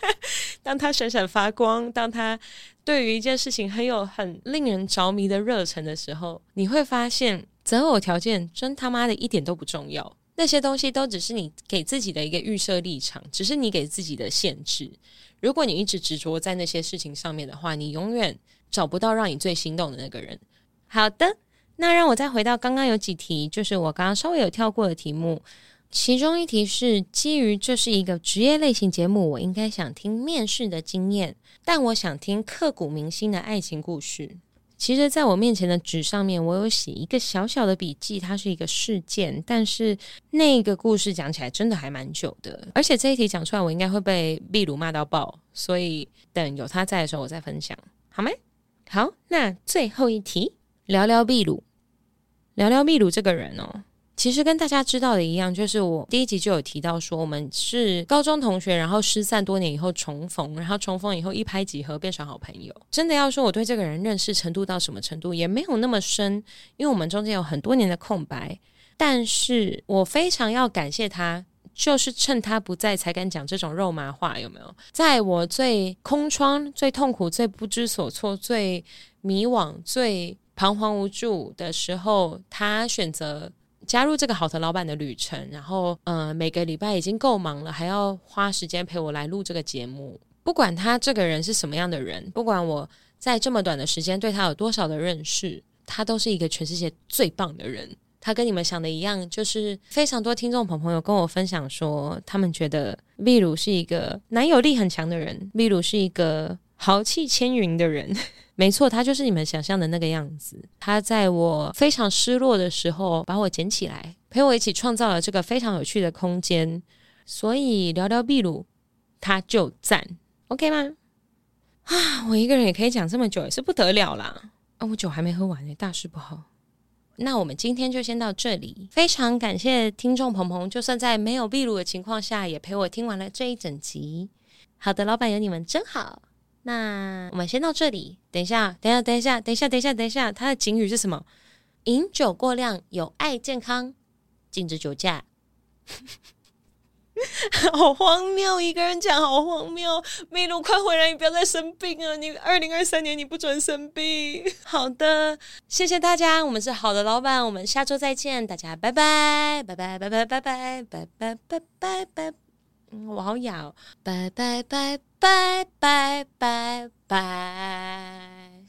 <laughs> 当他闪闪发光，当他对于一件事情很有很令人着迷的热忱的时候，你会发现择偶条件真他妈的一点都不重要，那些东西都只是你给自己的一个预设立场，只是你给自己的限制。如果你一直执着在那些事情上面的话，你永远找不到让你最心动的那个人。好的，那让我再回到刚刚有几题，就是我刚刚稍微有跳过的题目。其中一题是基于这是一个职业类型节目，我应该想听面试的经验，但我想听刻骨铭心的爱情故事。其实，在我面前的纸上面，我有写一个小小的笔记，它是一个事件，但是那个故事讲起来真的还蛮久的，而且这一题讲出来，我应该会被秘鲁骂到爆，所以等有他在的时候，我再分享，好吗？好，那最后一题，聊聊秘鲁，聊聊秘鲁这个人哦。其实跟大家知道的一样，就是我第一集就有提到说，我们是高中同学，然后失散多年以后重逢，然后重逢以后一拍即合，变成好朋友。真的要说我对这个人认识程度到什么程度，也没有那么深，因为我们中间有很多年的空白。但是我非常要感谢他，就是趁他不在才敢讲这种肉麻话，有没有？在我最空窗、最痛苦、最不知所措、最迷惘、最彷徨无助的时候，他选择。加入这个好的老板的旅程，然后，呃，每个礼拜已经够忙了，还要花时间陪我来录这个节目。不管他这个人是什么样的人，不管我在这么短的时间对他有多少的认识，他都是一个全世界最棒的人。他跟你们想的一样，就是非常多听众朋友跟我分享说，他们觉得秘鲁是一个男友力很强的人，秘鲁是一个豪气千云的人。<laughs> 没错，他就是你们想象的那个样子。他在我非常失落的时候把我捡起来，陪我一起创造了这个非常有趣的空间。所以聊聊秘鲁，他就赞，OK 吗？啊，我一个人也可以讲这么久，也是不得了啦！啊，我酒还没喝完呢，大事不好。那我们今天就先到这里，非常感谢听众朋朋，就算在没有秘鲁的情况下，也陪我听完了这一整集。好的，老板有你们真好。那我们先到这里。等一下，等一下，等一下，等一下，等一下，等一下，他的警语是什么？饮酒过量有碍健康，禁止酒驾。<laughs> 好荒谬，一个人讲好荒谬。秘鲁，快回来，你不要再生病啊！你二零二三年你不准生病。好的，谢谢大家，我们是好的老板，我们下周再见，大家拜拜，拜拜，拜拜，拜拜，拜拜，拜拜，拜。嗯，我好哑，拜拜，拜拜，拜拜，拜拜。